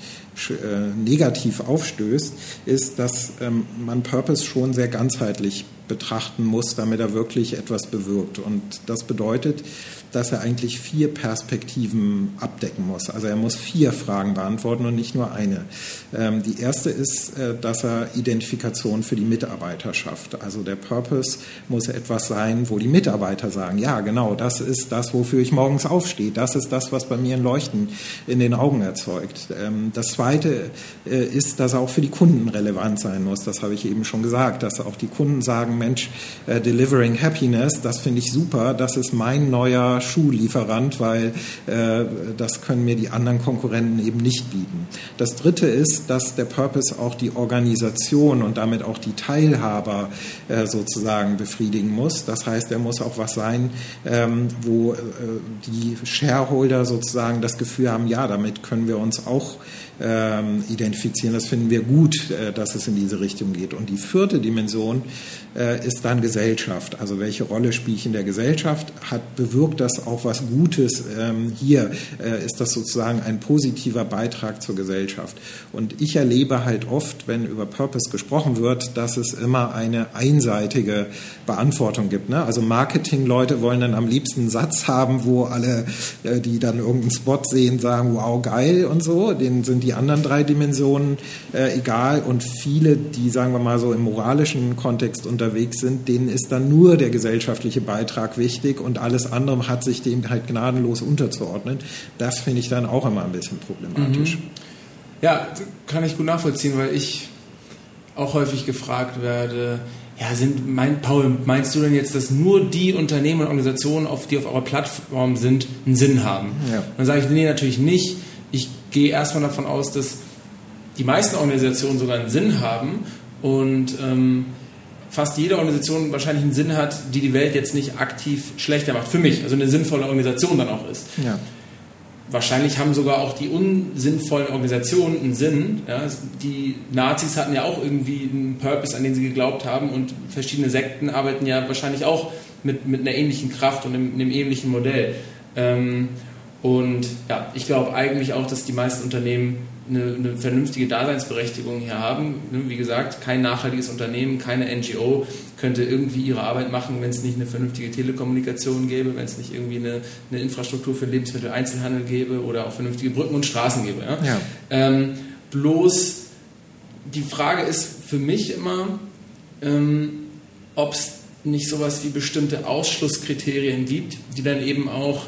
negativ aufstößt, ist, dass ähm, man Purpose schon sehr ganzheitlich betrachten muss, damit er wirklich etwas bewirkt. Und das bedeutet, dass er eigentlich vier Perspektiven abdecken muss. Also er muss vier Fragen beantworten und nicht nur eine. Ähm, die erste ist, äh, dass er Identifikation für die Mitarbeiter schafft. Also der Purpose muss etwas sein, wo die Mitarbeiter sagen, ja genau, das ist das, wofür ich morgens aufstehe. Das ist das, was bei mir ein Leuchten in den Augen erzeugt. Ähm, das zweite äh, ist, dass er auch für die Kunden relevant sein muss. Das habe ich eben schon gesagt, dass auch die Kunden sagen, Mensch, äh, delivering happiness, das finde ich super, das ist mein neuer Schuhlieferant, weil äh, das können mir die anderen Konkurrenten eben nicht bieten. Das Dritte ist, dass der Purpose auch die Organisation und damit auch die Teilhaber äh, sozusagen befriedigen muss. Das heißt, er muss auch was sein, ähm, wo äh, die Shareholder sozusagen das Gefühl haben, ja, damit können wir uns auch ähm, identifizieren. Das finden wir gut, äh, dass es in diese Richtung geht. Und die vierte Dimension äh, ist dann Gesellschaft. Also welche Rolle spiele ich in der Gesellschaft? Hat, bewirkt das auch was Gutes? Ähm, hier äh, ist das sozusagen ein positiver Beitrag zur Gesellschaft. Und ich erlebe halt oft, wenn über Purpose gesprochen wird, dass es immer eine einseitige Beantwortung gibt. Ne? Also Marketingleute wollen dann am liebsten einen Satz haben, wo alle, äh, die dann irgendeinen Spot sehen, sagen, wow, geil und so. Denen sind die anderen drei Dimensionen äh, egal. Und viele, die, sagen wir mal so, im moralischen Kontext unterwegs sind, denen ist dann nur der gesellschaftliche Beitrag wichtig und alles andere hat sich dem halt gnadenlos unterzuordnen. Das finde ich dann auch immer ein bisschen problematisch. Mhm. Ja, kann ich gut nachvollziehen, weil ich auch häufig gefragt werde, ja, sind, mein, Paul, meinst du denn jetzt, dass nur die Unternehmen und Organisationen, auf, die auf eurer Plattform sind, einen Sinn haben? Ja. Dann sage ich, nee, natürlich nicht. Ich gehe erstmal davon aus, dass die meisten Organisationen sogar einen Sinn haben und ähm, fast jede Organisation wahrscheinlich einen Sinn hat, die die Welt jetzt nicht aktiv schlechter macht. Für mich, also eine sinnvolle Organisation dann auch ist. Ja. Wahrscheinlich haben sogar auch die unsinnvollen Organisationen einen Sinn. Ja, die Nazis hatten ja auch irgendwie einen Purpose, an den sie geglaubt haben und verschiedene Sekten arbeiten ja wahrscheinlich auch mit, mit einer ähnlichen Kraft und einem, einem ähnlichen Modell. Ähm, und ja, ich glaube eigentlich auch, dass die meisten Unternehmen eine, eine, vernünftige Daseinsberechtigung hier haben. Ne, wie gesagt, kein nachhaltiges Unternehmen, keine NGO könnte irgendwie ihre Arbeit machen, wenn es nicht eine vernünftige Telekommunikation gäbe, wenn es nicht irgendwie eine, eine Infrastruktur für Lebensmitteleinzelhandel gäbe oder auch vernünftige Brücken und Straßen gäbe. Ja? Ja. Ähm, bloß die Frage ist für mich immer, ähm, ob es nicht sowas wie bestimmte Ausschlusskriterien gibt, die dann eben auch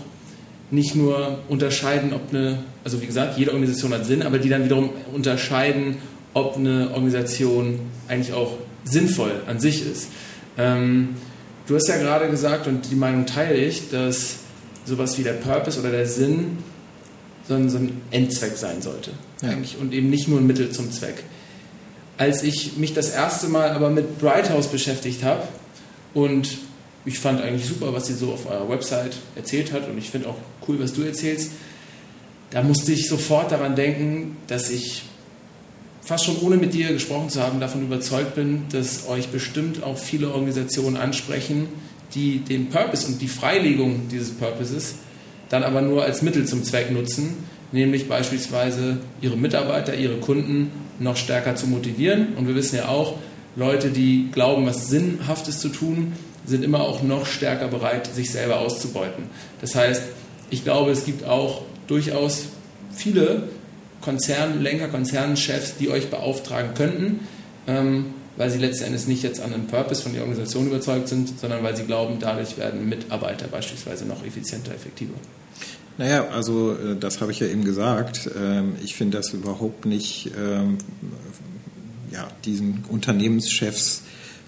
nicht nur unterscheiden, ob eine, also wie gesagt, jede Organisation hat Sinn, aber die dann wiederum unterscheiden, ob eine Organisation eigentlich auch sinnvoll an sich ist. Ähm, du hast ja gerade gesagt, und die Meinung teile ich, dass sowas wie der Purpose oder der Sinn so ein, so ein Endzweck sein sollte. Ja. Eigentlich, und eben nicht nur ein Mittel zum Zweck. Als ich mich das erste Mal aber mit Brighthouse beschäftigt habe und ich fand eigentlich super, was sie so auf eurer Website erzählt hat und ich finde auch cool, was du erzählst. Da musste ich sofort daran denken, dass ich fast schon ohne mit dir gesprochen zu haben davon überzeugt bin, dass euch bestimmt auch viele Organisationen ansprechen, die den Purpose und die Freilegung dieses Purposes dann aber nur als Mittel zum Zweck nutzen, nämlich beispielsweise ihre Mitarbeiter, ihre Kunden noch stärker zu motivieren. Und wir wissen ja auch, Leute, die glauben, was Sinnhaftes zu tun, sind immer auch noch stärker bereit, sich selber auszubeuten. Das heißt, ich glaube, es gibt auch durchaus viele Konzernlenker, Konzernchefs, die euch beauftragen könnten, ähm, weil sie letzten Endes nicht jetzt an einem Purpose von der Organisation überzeugt sind, sondern weil sie glauben, dadurch werden Mitarbeiter beispielsweise noch effizienter, effektiver. Naja, also äh, das habe ich ja eben gesagt. Ähm, ich finde das überhaupt nicht ähm, ja, diesen Unternehmenschefs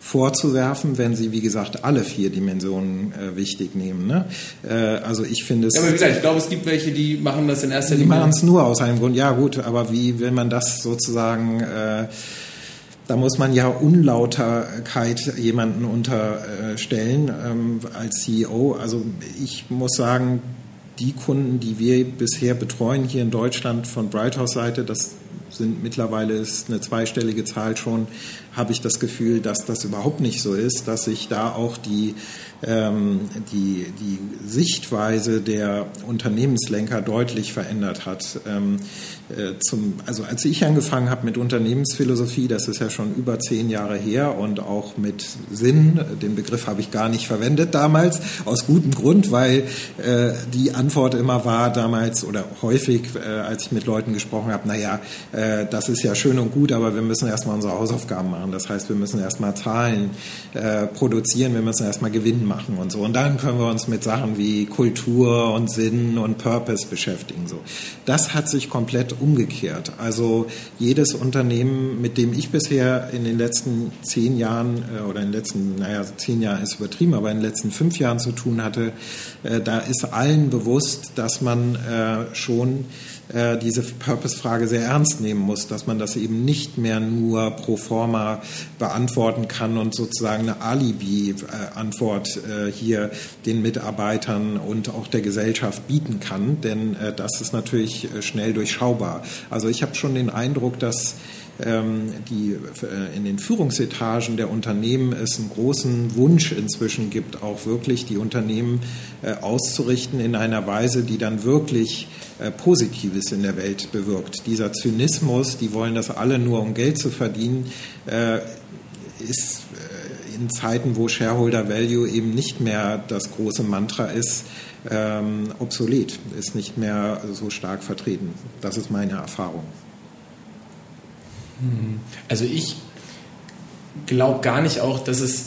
vorzuwerfen, wenn sie, wie gesagt, alle vier Dimensionen äh, wichtig nehmen. Ne? Äh, also ich finde es. Ja, aber wie gesagt, ich glaube, es gibt welche, die machen das in erster Linie. Die machen es nur aus einem Grund. Ja, gut, aber wie will man das sozusagen. Äh, da muss man ja Unlauterkeit jemanden unterstellen ähm, als CEO. Also ich muss sagen, die Kunden, die wir bisher betreuen hier in Deutschland von Brighthouse Seite, das sind mittlerweile ist eine zweistellige Zahl schon, habe ich das Gefühl, dass das überhaupt nicht so ist, dass sich da auch die, ähm, die, die Sichtweise der Unternehmenslenker deutlich verändert hat. Ähm, äh, zum, also als ich angefangen habe mit Unternehmensphilosophie, das ist ja schon über zehn Jahre her und auch mit Sinn, den Begriff habe ich gar nicht verwendet damals, aus gutem Grund, weil äh, die Antwort immer war damals oder häufig, äh, als ich mit Leuten gesprochen habe, naja, äh, das ist ja schön und gut, aber wir müssen erstmal unsere Hausaufgaben machen. Das heißt, wir müssen erstmal Zahlen äh, produzieren, wir müssen erstmal Gewinn machen und so. Und dann können wir uns mit Sachen wie Kultur und Sinn und Purpose beschäftigen. So. Das hat sich komplett umgekehrt. Also jedes Unternehmen, mit dem ich bisher in den letzten zehn Jahren äh, oder in den letzten, naja, zehn Jahren ist übertrieben, aber in den letzten fünf Jahren zu tun hatte, äh, da ist allen bewusst, dass man äh, schon äh, diese Purpose-Frage sehr ernst nehmen muss, dass man das eben nicht mehr nur pro forma beantworten kann und sozusagen eine Alibi-Antwort äh, hier den Mitarbeitern und auch der Gesellschaft bieten kann, denn äh, das ist natürlich schnell durchschaubar. Also ich habe schon den Eindruck, dass die äh, in den Führungsetagen der Unternehmen es einen großen Wunsch inzwischen gibt, auch wirklich die Unternehmen äh, auszurichten in einer Weise, die dann wirklich äh, Positives in der Welt bewirkt. Dieser Zynismus, die wollen das alle nur, um Geld zu verdienen, ist in Zeiten, wo Shareholder Value eben nicht mehr das große Mantra ist, ähm, obsolet, ist nicht mehr so stark vertreten. Das ist meine Erfahrung. Hm. Also ich glaube gar nicht auch, dass es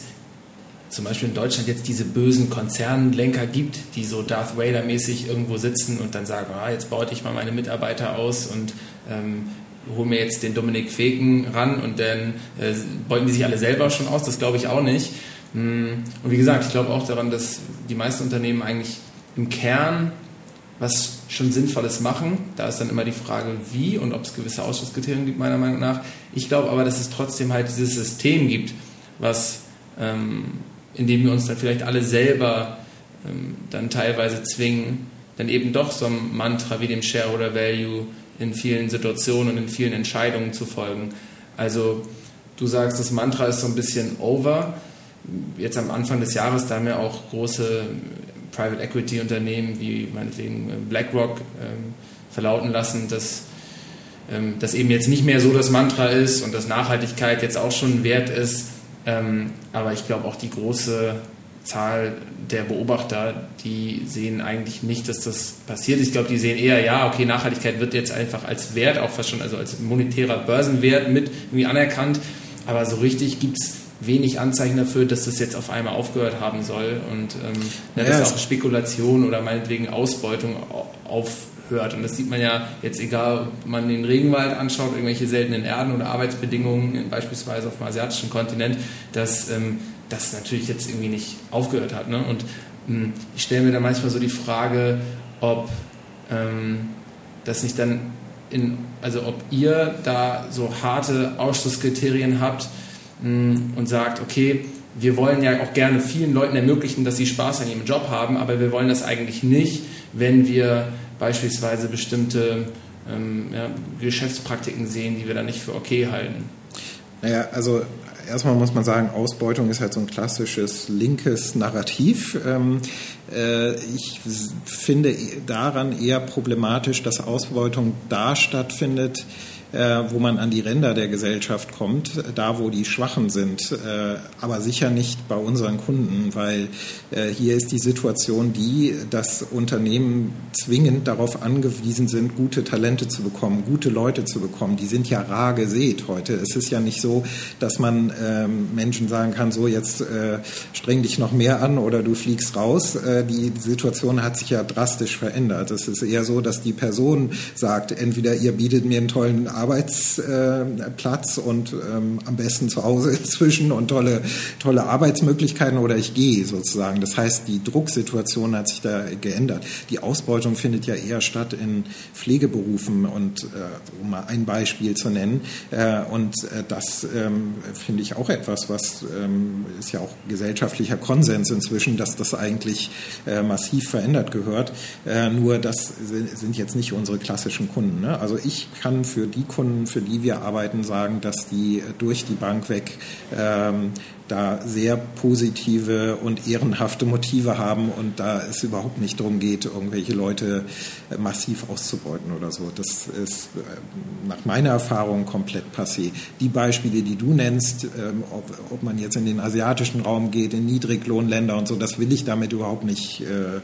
zum Beispiel in Deutschland jetzt diese bösen Konzernlenker gibt, die so Darth Vader-mäßig irgendwo sitzen und dann sagen, ah, jetzt baue ich mal meine Mitarbeiter aus und ähm, hole mir jetzt den Dominik Feken ran und dann äh, beuten die sich alle selber schon aus. Das glaube ich auch nicht. Hm. Und wie gesagt, ich glaube auch daran, dass die meisten Unternehmen eigentlich im Kern was schon Sinnvolles machen. Da ist dann immer die Frage, wie und ob es gewisse Ausschlusskriterien gibt, meiner Meinung nach. Ich glaube aber, dass es trotzdem halt dieses System gibt, was, ähm, in dem wir uns dann vielleicht alle selber ähm, dann teilweise zwingen, dann eben doch so einem Mantra wie dem Shareholder Value in vielen Situationen und in vielen Entscheidungen zu folgen. Also du sagst, das Mantra ist so ein bisschen over. Jetzt am Anfang des Jahres, da haben ja auch große Private Equity Unternehmen wie meinetwegen äh, BlackRock ähm, verlauten lassen, dass ähm, das eben jetzt nicht mehr so das Mantra ist und dass Nachhaltigkeit jetzt auch schon wert ist. Ähm, aber ich glaube auch die große Zahl der Beobachter, die sehen eigentlich nicht, dass das passiert. Ich glaube, die sehen eher, ja, okay, Nachhaltigkeit wird jetzt einfach als Wert, auch fast schon also als monetärer Börsenwert mit irgendwie anerkannt. Aber so richtig gibt es wenig Anzeichen dafür, dass das jetzt auf einmal aufgehört haben soll und ähm, ja, dass auch Spekulation oder meinetwegen Ausbeutung aufhört. Und das sieht man ja jetzt, egal ob man den Regenwald anschaut, irgendwelche seltenen Erden oder Arbeitsbedingungen, beispielsweise auf dem asiatischen Kontinent, dass ähm, das natürlich jetzt irgendwie nicht aufgehört hat. Ne? Und ähm, ich stelle mir da manchmal so die Frage, ob ähm, das nicht dann in, also ob ihr da so harte Ausschlusskriterien habt, und sagt, okay, wir wollen ja auch gerne vielen Leuten ermöglichen, dass sie Spaß an ihrem Job haben, aber wir wollen das eigentlich nicht, wenn wir beispielsweise bestimmte ähm, ja, Geschäftspraktiken sehen, die wir dann nicht für okay halten. Naja, also erstmal muss man sagen, Ausbeutung ist halt so ein klassisches linkes Narrativ. Ähm, äh, ich finde daran eher problematisch, dass Ausbeutung da stattfindet, wo man an die Ränder der Gesellschaft kommt, da wo die Schwachen sind, äh, aber sicher nicht bei unseren Kunden, weil äh, hier ist die Situation die, dass Unternehmen zwingend darauf angewiesen sind, gute Talente zu bekommen, gute Leute zu bekommen. Die sind ja rar gesät heute. Es ist ja nicht so, dass man ähm, Menschen sagen kann, so jetzt streng dich noch mehr an oder du fliegst raus. Die Situation hat sich ja drastisch verändert. Es ist eher so, dass die Person sagt, entweder ihr bietet mir einen tollen Arbeitsplatz und ähm, am besten zu Hause inzwischen und tolle, tolle Arbeitsmöglichkeiten oder ich gehe sozusagen. Das heißt, die Drucksituation hat sich da geändert. Die Ausbeutung findet ja eher statt in Pflegeberufen und äh, um mal ein Beispiel zu nennen. Äh, und äh, das ähm, finde ich auch etwas, was ähm, ist ja auch gesellschaftlicher Konsens inzwischen, dass das eigentlich äh, massiv verändert gehört. Äh, nur das sind jetzt nicht unsere klassischen Kunden. Ne? Also ich kann für die Kunden, für die wir arbeiten, sagen, dass die durch die Bank weg ähm, da sehr positive und ehrenhafte Motive haben und da es überhaupt nicht darum geht, irgendwelche Leute äh, massiv auszubeuten oder so. Das ist äh, nach meiner Erfahrung komplett passé. Die Beispiele, die du nennst, ähm, ob, ob man jetzt in den asiatischen Raum geht, in Niedriglohnländer und so, das will ich damit überhaupt nicht, äh,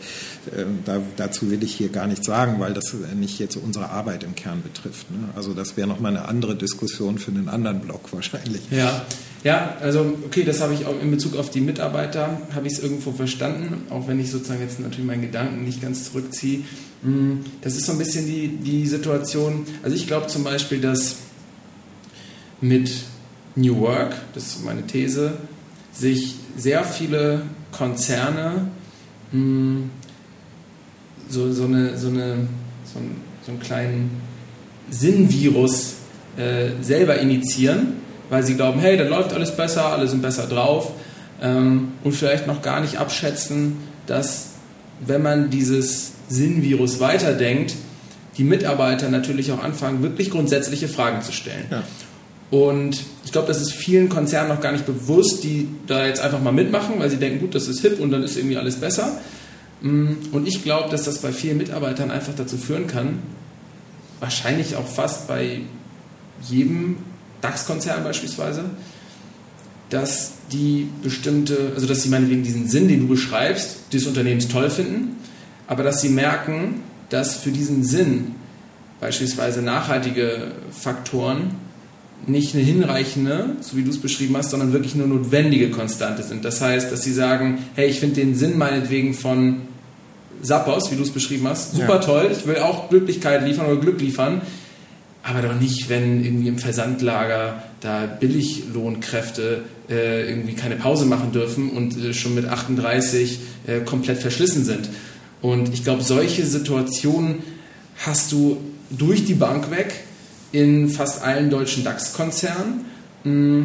da, dazu will ich hier gar nichts sagen, weil das nicht jetzt unsere Arbeit im Kern betrifft. Ne? Also das wäre nochmal eine andere Diskussion für einen anderen Block wahrscheinlich. Ja, ja, also okay, das habe ich auch in Bezug auf die Mitarbeiter, habe ich es irgendwo verstanden, auch wenn ich sozusagen jetzt natürlich meinen Gedanken nicht ganz zurückziehe. Mm, das ist so ein bisschen die, die Situation, also ich glaube zum Beispiel, dass mit New Work, das ist meine These, sich sehr viele Konzerne mh, mm, so, so, eine, so, eine, so, einen, so einen kleinen Sinnvirus äh, selber initiieren weil sie glauben, hey, dann läuft alles besser, alle sind besser drauf ähm, und vielleicht noch gar nicht abschätzen, dass wenn man dieses Sinnvirus weiterdenkt, die Mitarbeiter natürlich auch anfangen, wirklich grundsätzliche Fragen zu stellen. Ja. Und ich glaube, das ist vielen Konzernen noch gar nicht bewusst, die da jetzt einfach mal mitmachen, weil sie denken, gut, das ist hip und dann ist irgendwie alles besser. Mm, und ich glaube, dass das bei vielen Mitarbeitern einfach dazu führen kann, wahrscheinlich auch fast bei jedem DAX-Konzern beispielsweise, dass die bestimmte, also dass sie meinetwegen diesen Sinn, den du beschreibst, des Unternehmens toll finden, aber dass sie merken, dass für diesen Sinn beispielsweise nachhaltige Faktoren nicht eine hinreichende, so wie du es beschrieben hast, sondern wirklich nur notwendige Konstante sind. Das heißt, dass sie sagen, hey, ich finde den Sinn meinetwegen von Sappos, wie du es beschrieben hast, super ja. toll, ich will auch Glücklichkeit liefern oder Glück liefern, aber doch nicht, wenn irgendwie im Versandlager da Billiglohnkräfte äh, irgendwie keine Pause machen dürfen und äh, schon mit 38 äh, komplett verschlissen sind. Und ich glaube, solche Situationen hast du durch die Bank weg in fast allen deutschen DAX-Konzernen. Mm,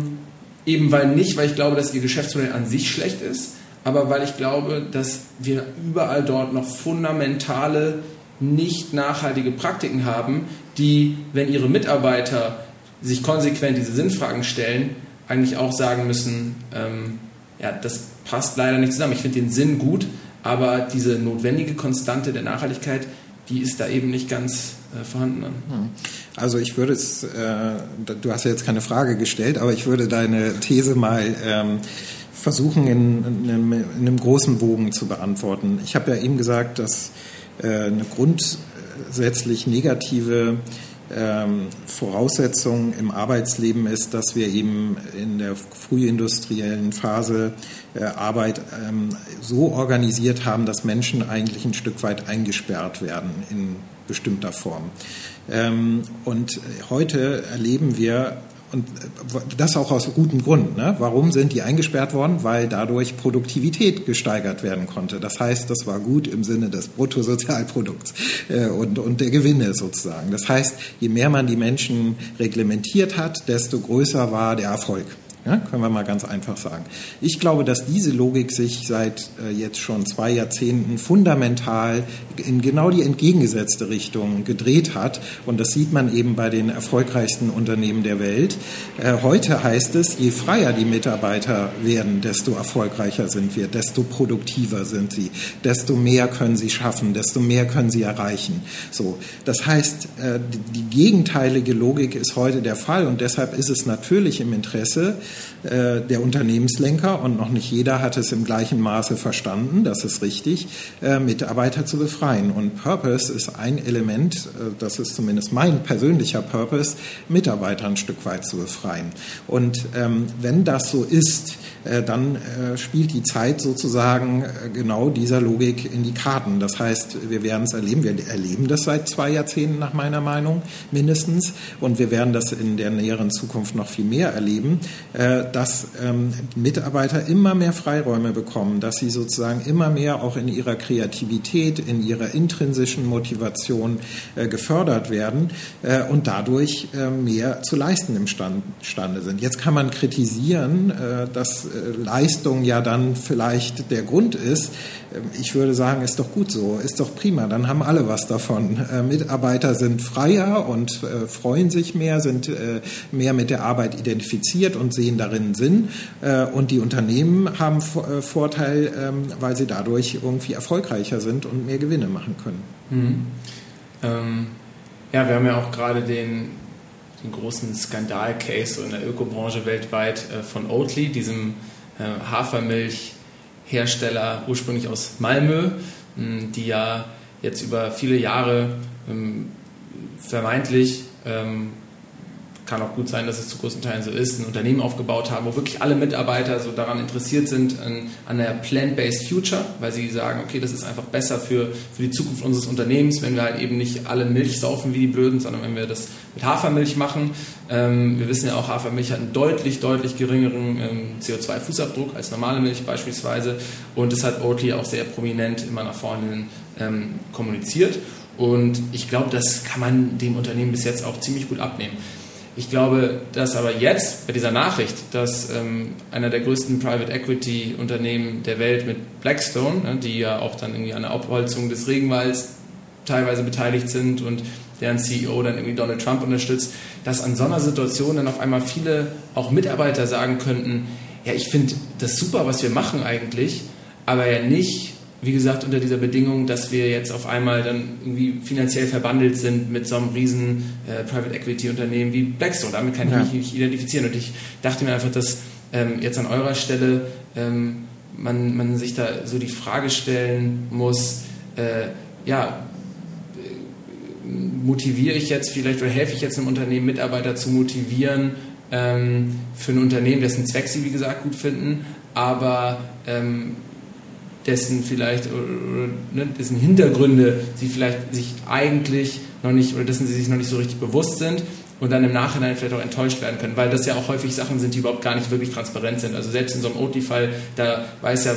eben weil nicht, weil ich glaube, dass ihr Geschäftsmodell an sich schlecht ist, aber weil ich glaube, dass wir überall dort noch fundamentale, nicht nachhaltige Praktiken haben, die, wenn ihre Mitarbeiter sich konsequent diese Sinnfragen stellen, eigentlich auch sagen müssen, ähm, ja, das passt leider nicht zusammen. Ich finde den Sinn gut, aber diese notwendige Konstante der Nachhaltigkeit, die ist da eben nicht ganz äh, vorhanden. Hm. Also ich würde es, äh, du hast ja jetzt keine Frage gestellt, aber ich würde deine These mal ähm, versuchen in, in, einem, in, einem, großen Bogen zu beantworten. Ich habe ja eben gesagt, dass äh, eine grundsätzlich negative ähm, Voraussetzung im Arbeitsleben ist, dass wir eben in der frühindustriellen Phase äh, Arbeit ähm, so organisiert haben, dass Menschen eigentlich ein Stück weit eingesperrt werden in bestimmter Form. Ähm, und heute erleben wir und das auch aus gutem Grund. Ne? Warum sind die eingesperrt worden? Weil dadurch Produktivität gesteigert werden konnte. Das heißt, das war gut im Sinne des Bruttosozialprodukts äh, und, und der Gewinne sozusagen. Das heißt, je mehr man die Menschen reglementiert hat, desto größer war der Erfolg. Ja, können wir mal ganz einfach sagen. Ich glaube, dass diese Logik sich seit äh, jetzt schon zwei Jahrzehnten fundamental in genau die entgegengesetzte Richtung gedreht hat. Und das sieht man eben bei den erfolgreichsten Unternehmen der Welt. Äh, heute heißt es, je freier die Mitarbeiter werden, desto erfolgreicher sind wir, desto produktiver sind sie, desto mehr können sie schaffen, desto mehr können sie erreichen. So, das heißt, äh, die gegenteilige Logik ist heute der Fall und deshalb ist es natürlich im Interesse, äh, der Unternehmenslenker, und noch nicht jeder hat es im gleichen Maße verstanden, das ist richtig, äh, Mitarbeiter zu befreien. Und Purpose ist ein Element, äh, das ist zumindest mein persönlicher Purpose, Mitarbeiter ein Stück weit zu befreien. Und ähm, wenn das so ist, dann spielt die Zeit sozusagen genau dieser Logik in die Karten. Das heißt, wir werden es erleben, wir erleben das seit zwei Jahrzehnten nach meiner Meinung mindestens, und wir werden das in der näheren Zukunft noch viel mehr erleben, dass ähm, Mitarbeiter immer mehr Freiräume bekommen, dass sie sozusagen immer mehr auch in ihrer Kreativität, in ihrer intrinsischen Motivation äh, gefördert werden äh, und dadurch äh, mehr zu leisten imstande sind. Jetzt kann man kritisieren, äh, dass äh, Leistung ja dann vielleicht der Grund ist. Ähm, ich würde sagen, ist doch gut so, ist doch prima, dann haben alle was davon. Äh, Mitarbeiter sind freier und freuen sich mehr, sind mehr mit der Arbeit identifiziert und sehen darin darin Sinn. Äh, und die Unternehmen haben äh, Vorteil, ähm, weil sie dadurch irgendwie erfolgreicher sind und mehr Gewinne machen können. Mhm. Ähm, ja, wir haben ja auch gerade den, den großen Skandal-Case in der Ökobranche weltweit äh, von Oatly, diesem Hafermilchhersteller ursprünglich aus Malmö, die ja jetzt über viele Jahre ähm, vermeintlich kann auch gut sein, dass es zu großen Teilen so ist, ein Unternehmen aufgebaut haben, wo wirklich alle Mitarbeiter so daran interessiert sind, an, an der Plant-Based Future, weil sie sagen, okay, das ist einfach besser für, für die Zukunft unseres Unternehmens, wenn wir halt eben nicht alle Milch saufen wie die Blöden, sondern wenn wir das mit Hafermilch machen. Ähm, wir wissen ja auch, Hafermilch hat einen deutlich, deutlich geringeren ähm, CO2-Fußabdruck als normale Milch beispielsweise und das hat Oatly auch sehr prominent immer nach vorne ähm, kommuniziert. Und ich glaube, das kann man dem Unternehmen bis jetzt auch ziemlich gut abnehmen. Ich glaube, dass aber jetzt bei dieser Nachricht, dass ähm, einer der größten Private Equity Unternehmen der Welt mit Blackstone, ne, die ja auch dann irgendwie an der Abholzung des Regenwalds teilweise beteiligt sind und deren CEO dann irgendwie Donald Trump unterstützt, dass an so einer Situation dann auf einmal viele auch Mitarbeiter sagen könnten, ja, ich finde das super, was wir machen eigentlich, aber ja nicht, wie gesagt, unter dieser Bedingung, dass wir jetzt auf einmal dann irgendwie finanziell verbandelt sind mit so einem riesen äh, Private Equity Unternehmen wie Blackstone. Damit kann ich ja. mich nicht identifizieren. Und ich dachte mir einfach, dass ähm, jetzt an eurer Stelle ähm, man, man sich da so die Frage stellen muss, äh, ja, motiviere ich jetzt vielleicht oder helfe ich jetzt einem Unternehmen, Mitarbeiter zu motivieren ähm, für ein Unternehmen, dessen Zweck sie, wie gesagt, gut finden, aber ähm, dessen vielleicht oder, ne, dessen Hintergründe sie vielleicht sich eigentlich noch nicht oder dessen sie sich noch nicht so richtig bewusst sind und dann im Nachhinein vielleicht auch enttäuscht werden können, weil das ja auch häufig Sachen sind, die überhaupt gar nicht wirklich transparent sind. Also selbst in so einem Oatly-Fall, da weiß ja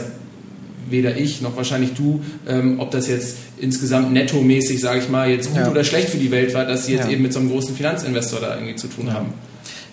weder ich noch wahrscheinlich du, ähm, ob das jetzt insgesamt nettomäßig, sage ich mal, jetzt gut ja. oder schlecht für die Welt war, dass sie jetzt ja. eben mit so einem großen Finanzinvestor da irgendwie zu tun ja. haben.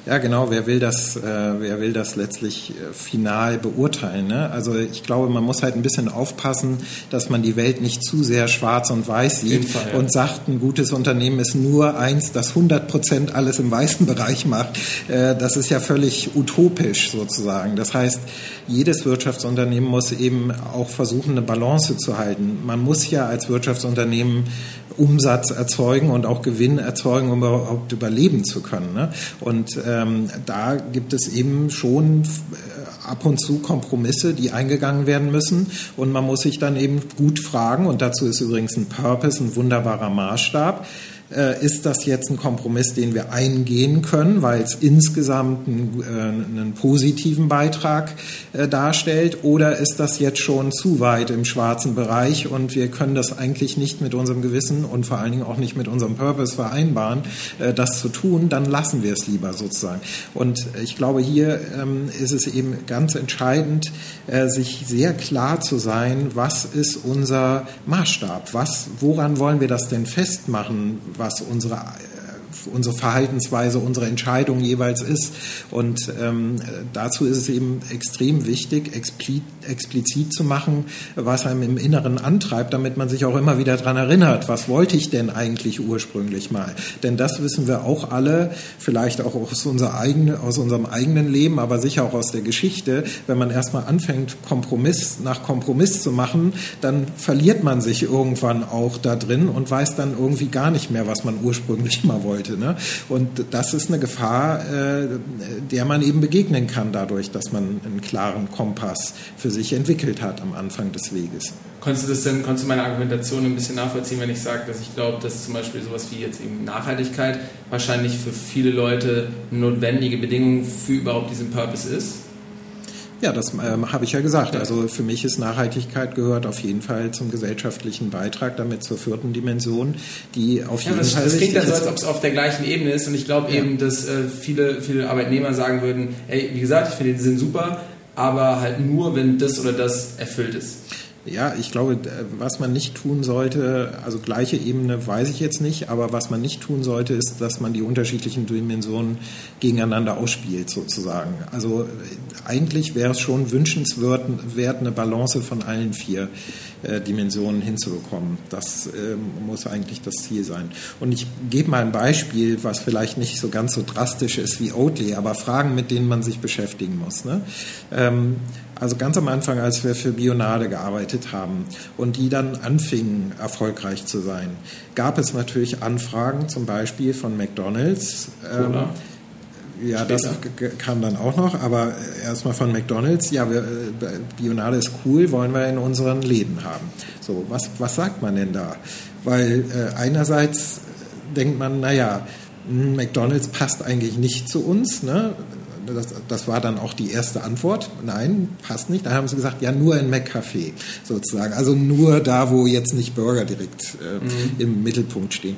Ja, genau. Wer will das, äh, wer will das letztlich äh, final beurteilen? Ne? Also ich glaube, man muss halt ein bisschen aufpassen, dass man die Welt nicht zu sehr schwarz und weiß sieht Fall, ja. und sagt, ein gutes Unternehmen ist nur eins, das 100 Prozent alles im weißen Bereich macht. Äh, das ist ja völlig utopisch sozusagen. Das heißt, jedes Wirtschaftsunternehmen muss eben auch versuchen, eine Balance zu halten. Man muss ja als Wirtschaftsunternehmen Umsatz erzeugen und auch Gewinn erzeugen, um überhaupt überleben zu können. Ne? Und ähm, da gibt es eben schon äh, ab und zu Kompromisse, die eingegangen werden müssen. Und man muss sich dann eben gut fragen, und dazu ist übrigens ein Purpose ein wunderbarer Maßstab äh, ist das jetzt ein Kompromiss, den wir eingehen können, weil es insgesamt einen, äh, einen positiven Beitrag äh, darstellt, oder ist das jetzt schon zu weit im schwarzen Bereich und wir können das eigentlich nicht mit unserem Gewissen und vor allen Dingen auch nicht mit unserem Purpose vereinbaren, das zu tun, dann lassen wir es lieber sozusagen. Und ich glaube, hier ähm, ist es eben ganz entscheidend, sich sehr klar zu sein, was ist unser Maßstab, was, woran wollen wir das denn festmachen, was unsere unsere Verhaltensweise, unsere Entscheidung jeweils ist. Und ähm, dazu ist es eben extrem wichtig, explizit, zu machen, was einem im Inneren antreibt, damit man sich auch immer wieder daran erinnert, was wollte ich denn eigentlich ursprünglich mal. Denn das wissen wir auch alle, vielleicht auch aus, unser eigene, aus unserem eigenen Leben, aber sicher auch aus der Geschichte. Wenn man erstmal anfängt, Kompromiss nach Kompromiss zu machen, dann verliert man sich irgendwann auch da drin und weiß dann irgendwie gar nicht mehr, was man ursprünglich mal wollte. Ne? Und das ist eine Gefahr, äh, der man eben begegnen kann dadurch, dass man einen klaren Kompass für sich entwickelt hat am Anfang des Weges. Konntest du das denn, konntest du meine Argumentation ein bisschen nachvollziehen, wenn ich sage, dass ich glaube, dass zum Beispiel sowas wie jetzt eben Nachhaltigkeit wahrscheinlich für viele Leute eine notwendige Bedingung für überhaupt diesen Purpose ist? Ja, das ähm, habe ich ja gesagt. Also für mich ist Nachhaltigkeit gehört auf jeden Fall zum gesellschaftlichen Beitrag, damit zur vierten Dimension, die auf ja, jeden das, Fall. Das klingt ja so, als ob es auf der gleichen Ebene ist und ich glaube ja. eben, dass äh, viele, viele Arbeitnehmer sagen würden, ey, wie gesagt, ich finde den Sinn super, aber halt nur, wenn das oder das erfüllt ist. Ja, ich glaube, was man nicht tun sollte, also gleiche Ebene weiß ich jetzt nicht, aber was man nicht tun sollte, ist, dass man die unterschiedlichen Dimensionen gegeneinander ausspielt, sozusagen. Also eigentlich wäre es schon wünschenswert, eine Balance von allen vier äh, Dimensionen hinzubekommen. Das äh, muss eigentlich das Ziel sein. Und ich gebe mal ein Beispiel, was vielleicht nicht so ganz so drastisch ist wie Oatly, aber Fragen, mit denen man sich beschäftigen muss. Ne? Ähm, also ganz am Anfang, als wir für Bionade gearbeitet haben und die dann anfingen, erfolgreich zu sein, gab es natürlich Anfragen, zum Beispiel von McDonald's. Ähm, ja, Später. das kam dann auch noch, aber erstmal von McDonalds. Ja, wir, äh, Bionade ist cool, wollen wir in unseren Läden haben. So, was, was sagt man denn da? Weil äh, einerseits denkt man, naja, hm, McDonalds passt eigentlich nicht zu uns. Ne? Das, das war dann auch die erste Antwort. Nein, passt nicht. Dann haben sie gesagt, ja, nur in McCafé sozusagen. Also nur da, wo jetzt nicht Burger direkt äh, mhm. im Mittelpunkt stehen.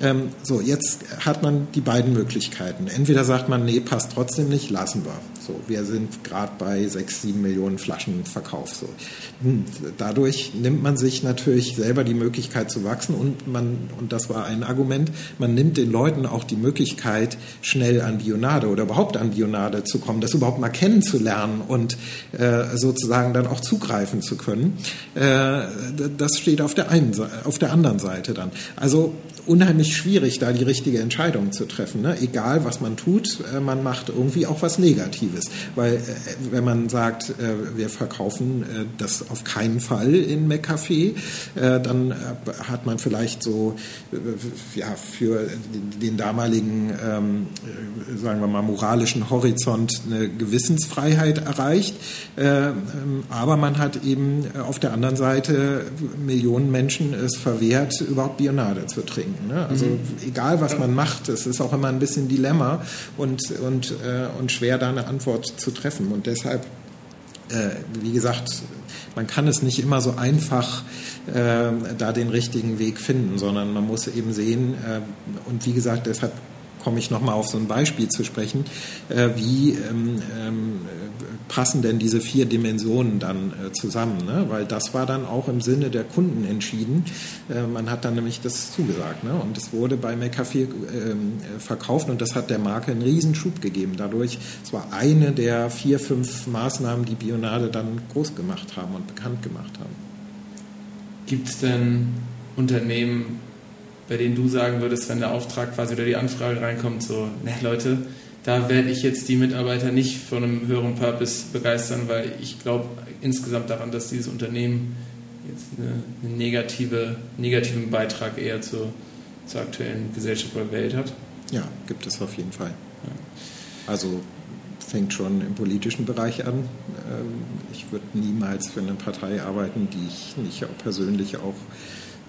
Ähm, so, jetzt hat man die beiden Möglichkeiten. Entweder sagt man, nee, passt trotzdem nicht, lassen wir. So, wir sind gerade bei sechs, sieben Millionen Flaschen Verkauf. So. Hm, dadurch nimmt man sich natürlich selber die Möglichkeit zu wachsen und man, und das war ein Argument, man nimmt den Leuten auch die Möglichkeit, schnell an Bionade oder überhaupt an Bionade zu kommen, das überhaupt mal kennenzulernen und äh, sozusagen dann auch zugreifen zu können. Äh, das steht auf der einen, auf der anderen Seite dann. Also unheimlich schwierig, da die richtige Entscheidung zu treffen. Ne? Egal, was man tut, äh, man macht irgendwie auch was Negatives. Weil äh, wenn man sagt, äh, wir verkaufen das auf keinen Fall in McCafé, dann hat man vielleicht so ja, für den damaligen, ähm, sagen wir mal, moralischen Horizont eine Gewissensfreiheit erreicht. Ähm, aber man hat eben auf der anderen Seite Millionen Menschen es verwehrt, überhaupt Bionade zu trinken. Ne? Also mhm. egal, was man macht, es ist auch immer ein bisschen Dilemma und, und, äh, und schwer, da eine Antwort zu treffen. Und deshalb, äh, wie gesagt, man kann es nicht immer so einfach äh, da den richtigen Weg finden, sondern man muss eben sehen, äh, und wie gesagt, deshalb komme ich nochmal auf so ein Beispiel zu sprechen, äh, wie ähm, ähm, passen denn diese vier Dimensionen dann äh, zusammen? Ne? Weil das war dann auch im Sinne der Kunden entschieden. Äh, man hat dann nämlich das zugesagt. Ne? Und es wurde bei McAfee ähm, verkauft und das hat der Marke einen Riesenschub gegeben. Dadurch, es war eine der vier, fünf Maßnahmen, die Bionade dann groß gemacht haben und bekannt gemacht haben. Gibt es denn Unternehmen, bei denen du sagen würdest, wenn der Auftrag quasi oder die Anfrage reinkommt, so, ne Leute, da werde ich jetzt die Mitarbeiter nicht von einem höheren Purpose begeistern, weil ich glaube insgesamt daran, dass dieses Unternehmen jetzt eine, eine negative, negativen Beitrag eher zur, zur aktuellen Gesellschaft oder Welt hat. Ja, gibt es auf jeden Fall. Ja. Also fängt schon im politischen Bereich an. Ähm, ich würde niemals für eine Partei arbeiten, die ich nicht auch persönlich auch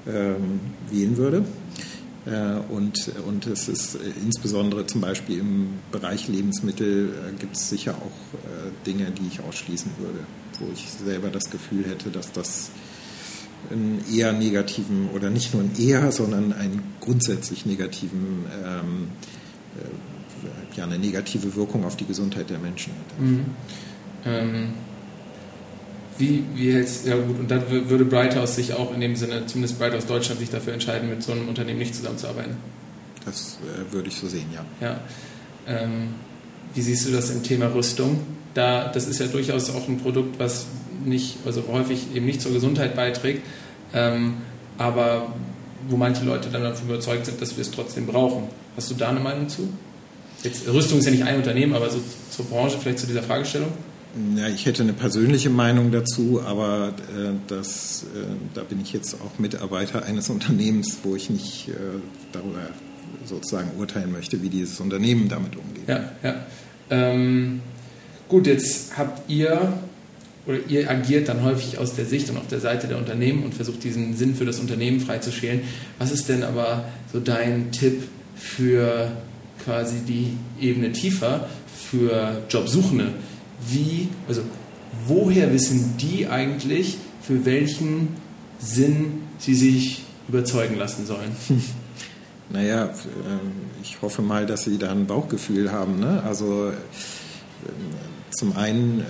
ähm, wählen würde. Äh, und, und es ist äh, insbesondere zum Beispiel im Bereich Lebensmittel äh, gibt es sicher auch Dinge, die ich ausschließen würde, wo ich selber das Gefühl hätte, dass das einen eher negativen oder nicht nur einen eher, sondern einen grundsätzlich negativen, ähm, ja, eine negative Wirkung auf die Gesundheit der Menschen hat. Mhm. Ähm wie, wie hältst ja gut, und dann würde Brighthouse sich auch in dem Sinne, zumindest Brighthouse Deutschland, sich dafür entscheiden, mit so einem Unternehmen nicht zusammenzuarbeiten? Das äh, würde ich so sehen, ja. Ja. Ähm, wie siehst du das im Thema Rüstung? Da, das ist ja durchaus auch ein Produkt, was nicht, also häufig eben nicht zur Gesundheit beiträgt, ähm, aber wo manche Leute dann davon überzeugt sind, dass wir es trotzdem brauchen. Hast du da eine Meinung zu? Jetzt, Rüstung ist ja nicht ein Unternehmen, aber so zur Branche, vielleicht zu dieser Fragestellung? Ja, ich hätte eine persönliche Meinung dazu, aber äh, das, äh, da bin ich jetzt auch Mitarbeiter eines Unternehmens, wo ich nicht äh, darüber sozusagen urteilen möchte, wie dieses Unternehmen damit umgeht. Ja, ja. Ähm, gut, jetzt habt ihr oder ihr agiert dann häufig aus der Sicht und auf der Seite der Unternehmen und versucht diesen Sinn für das Unternehmen freizuschälen. Was ist denn aber so dein Tipp für quasi die Ebene tiefer, für Jobsuchende? Wie, also woher wissen die eigentlich, für welchen Sinn sie sich überzeugen lassen sollen? Naja, ähm, ich hoffe mal, dass sie da ein Bauchgefühl haben. Ne? Also ähm, zum einen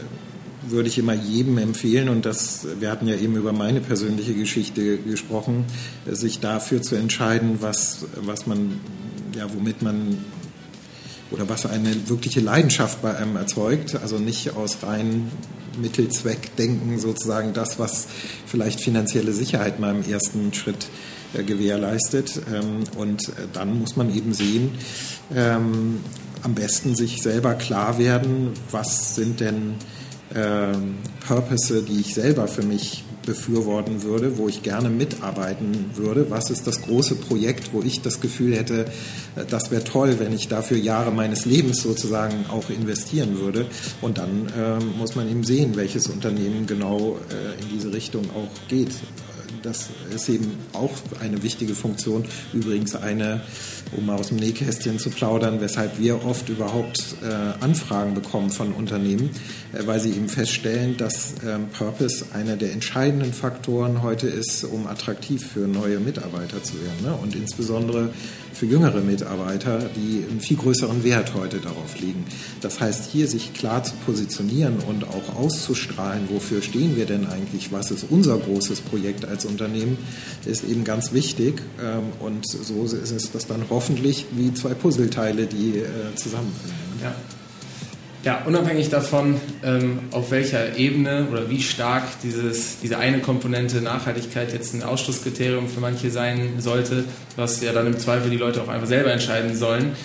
würde ich immer jedem empfehlen, und das, wir hatten ja eben über meine persönliche Geschichte gesprochen, sich dafür zu entscheiden, was, was man, ja, womit man oder was eine wirkliche Leidenschaft bei einem erzeugt, also nicht aus rein Mittelzweckdenken sozusagen das, was vielleicht finanzielle Sicherheit mal im ersten Schritt äh, gewährleistet. Ähm, und äh, dann muss man eben sehen, ähm, am besten sich selber klar werden, was sind denn ähm, Purpose, die ich selber für mich befürworten würde, wo ich gerne mitarbeiten würde? Was ist das große Projekt, wo ich das Gefühl hätte, äh, das wäre toll, wenn ich dafür Jahre meines Lebens sozusagen auch investieren würde? Und dann äh, muss man eben sehen, welches Unternehmen genau äh, in diese Richtung auch geht. Das ist eben auch eine wichtige Funktion. Übrigens eine, um aus dem Nähkästchen zu plaudern, weshalb wir oft überhaupt äh, Anfragen bekommen von Unternehmen, äh, weil sie eben feststellen, dass ähm, Purpose einer der entscheidenden Faktoren heute ist, um attraktiv für neue Mitarbeiter zu werden. Ne? Und insbesondere für jüngere Mitarbeiter, die einen viel größeren Wert heute darauf legen. Das heißt, hier sich klar zu positionieren und auch auszustrahlen, wofür stehen wir denn eigentlich, was ist unser großes Projekt als Unternehmen, ist eben ganz wichtig. Ähm, und so ist es das dann hoffentlich wie zwei Puzzleteile, die äh, zusammenfinden. Ja. Ja, unabhängig davon, ähm, auf welcher Ebene oder wie stark dieses, diese eine Komponente Nachhaltigkeit jetzt ein Ausschlusskriterium für manche sein sollte, was ja dann im Zweifel die Leute auch einfach selber entscheiden sollen.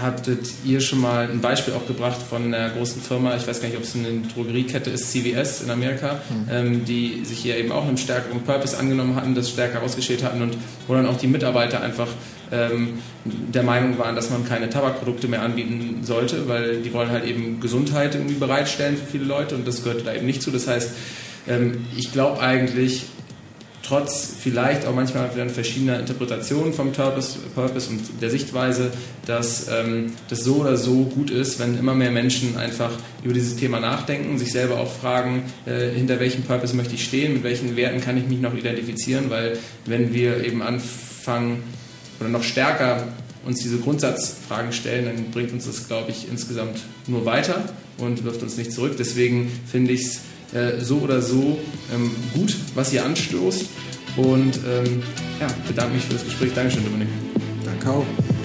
Hattet ihr schon mal ein Beispiel auch gebracht von einer großen Firma, ich weiß gar nicht, ob es eine Drogeriekette ist, CVS in Amerika, mhm. ähm, die sich hier eben auch einem stärkeren Purpose angenommen hatten, das stärker ausgeschält hatten und wo dann auch die Mitarbeiter einfach ähm, der Meinung waren, dass man keine Tabakprodukte mehr anbieten sollte, weil die wollen halt eben Gesundheit irgendwie bereitstellen für viele Leute und das gehört da eben nicht zu. Das heißt, ähm, ich glaube eigentlich, trotz vielleicht auch manchmal verschiedener Interpretationen vom Purpose, Purpose und der Sichtweise, dass ähm, das so oder so gut ist, wenn immer mehr Menschen einfach über dieses Thema nachdenken, sich selber auch fragen, äh, hinter welchem Purpose möchte ich stehen, mit welchen Werten kann ich mich noch identifizieren, weil wenn wir eben anfangen oder noch stärker uns diese Grundsatzfragen stellen, dann bringt uns das, glaube ich, insgesamt nur weiter und wirft uns nicht zurück. Deswegen finde ich es äh, so oder so ähm, gut, was ihr anstoßt. Und ähm, ja, bedanke mich für das Gespräch. Dankeschön, Dominik. Danke auch.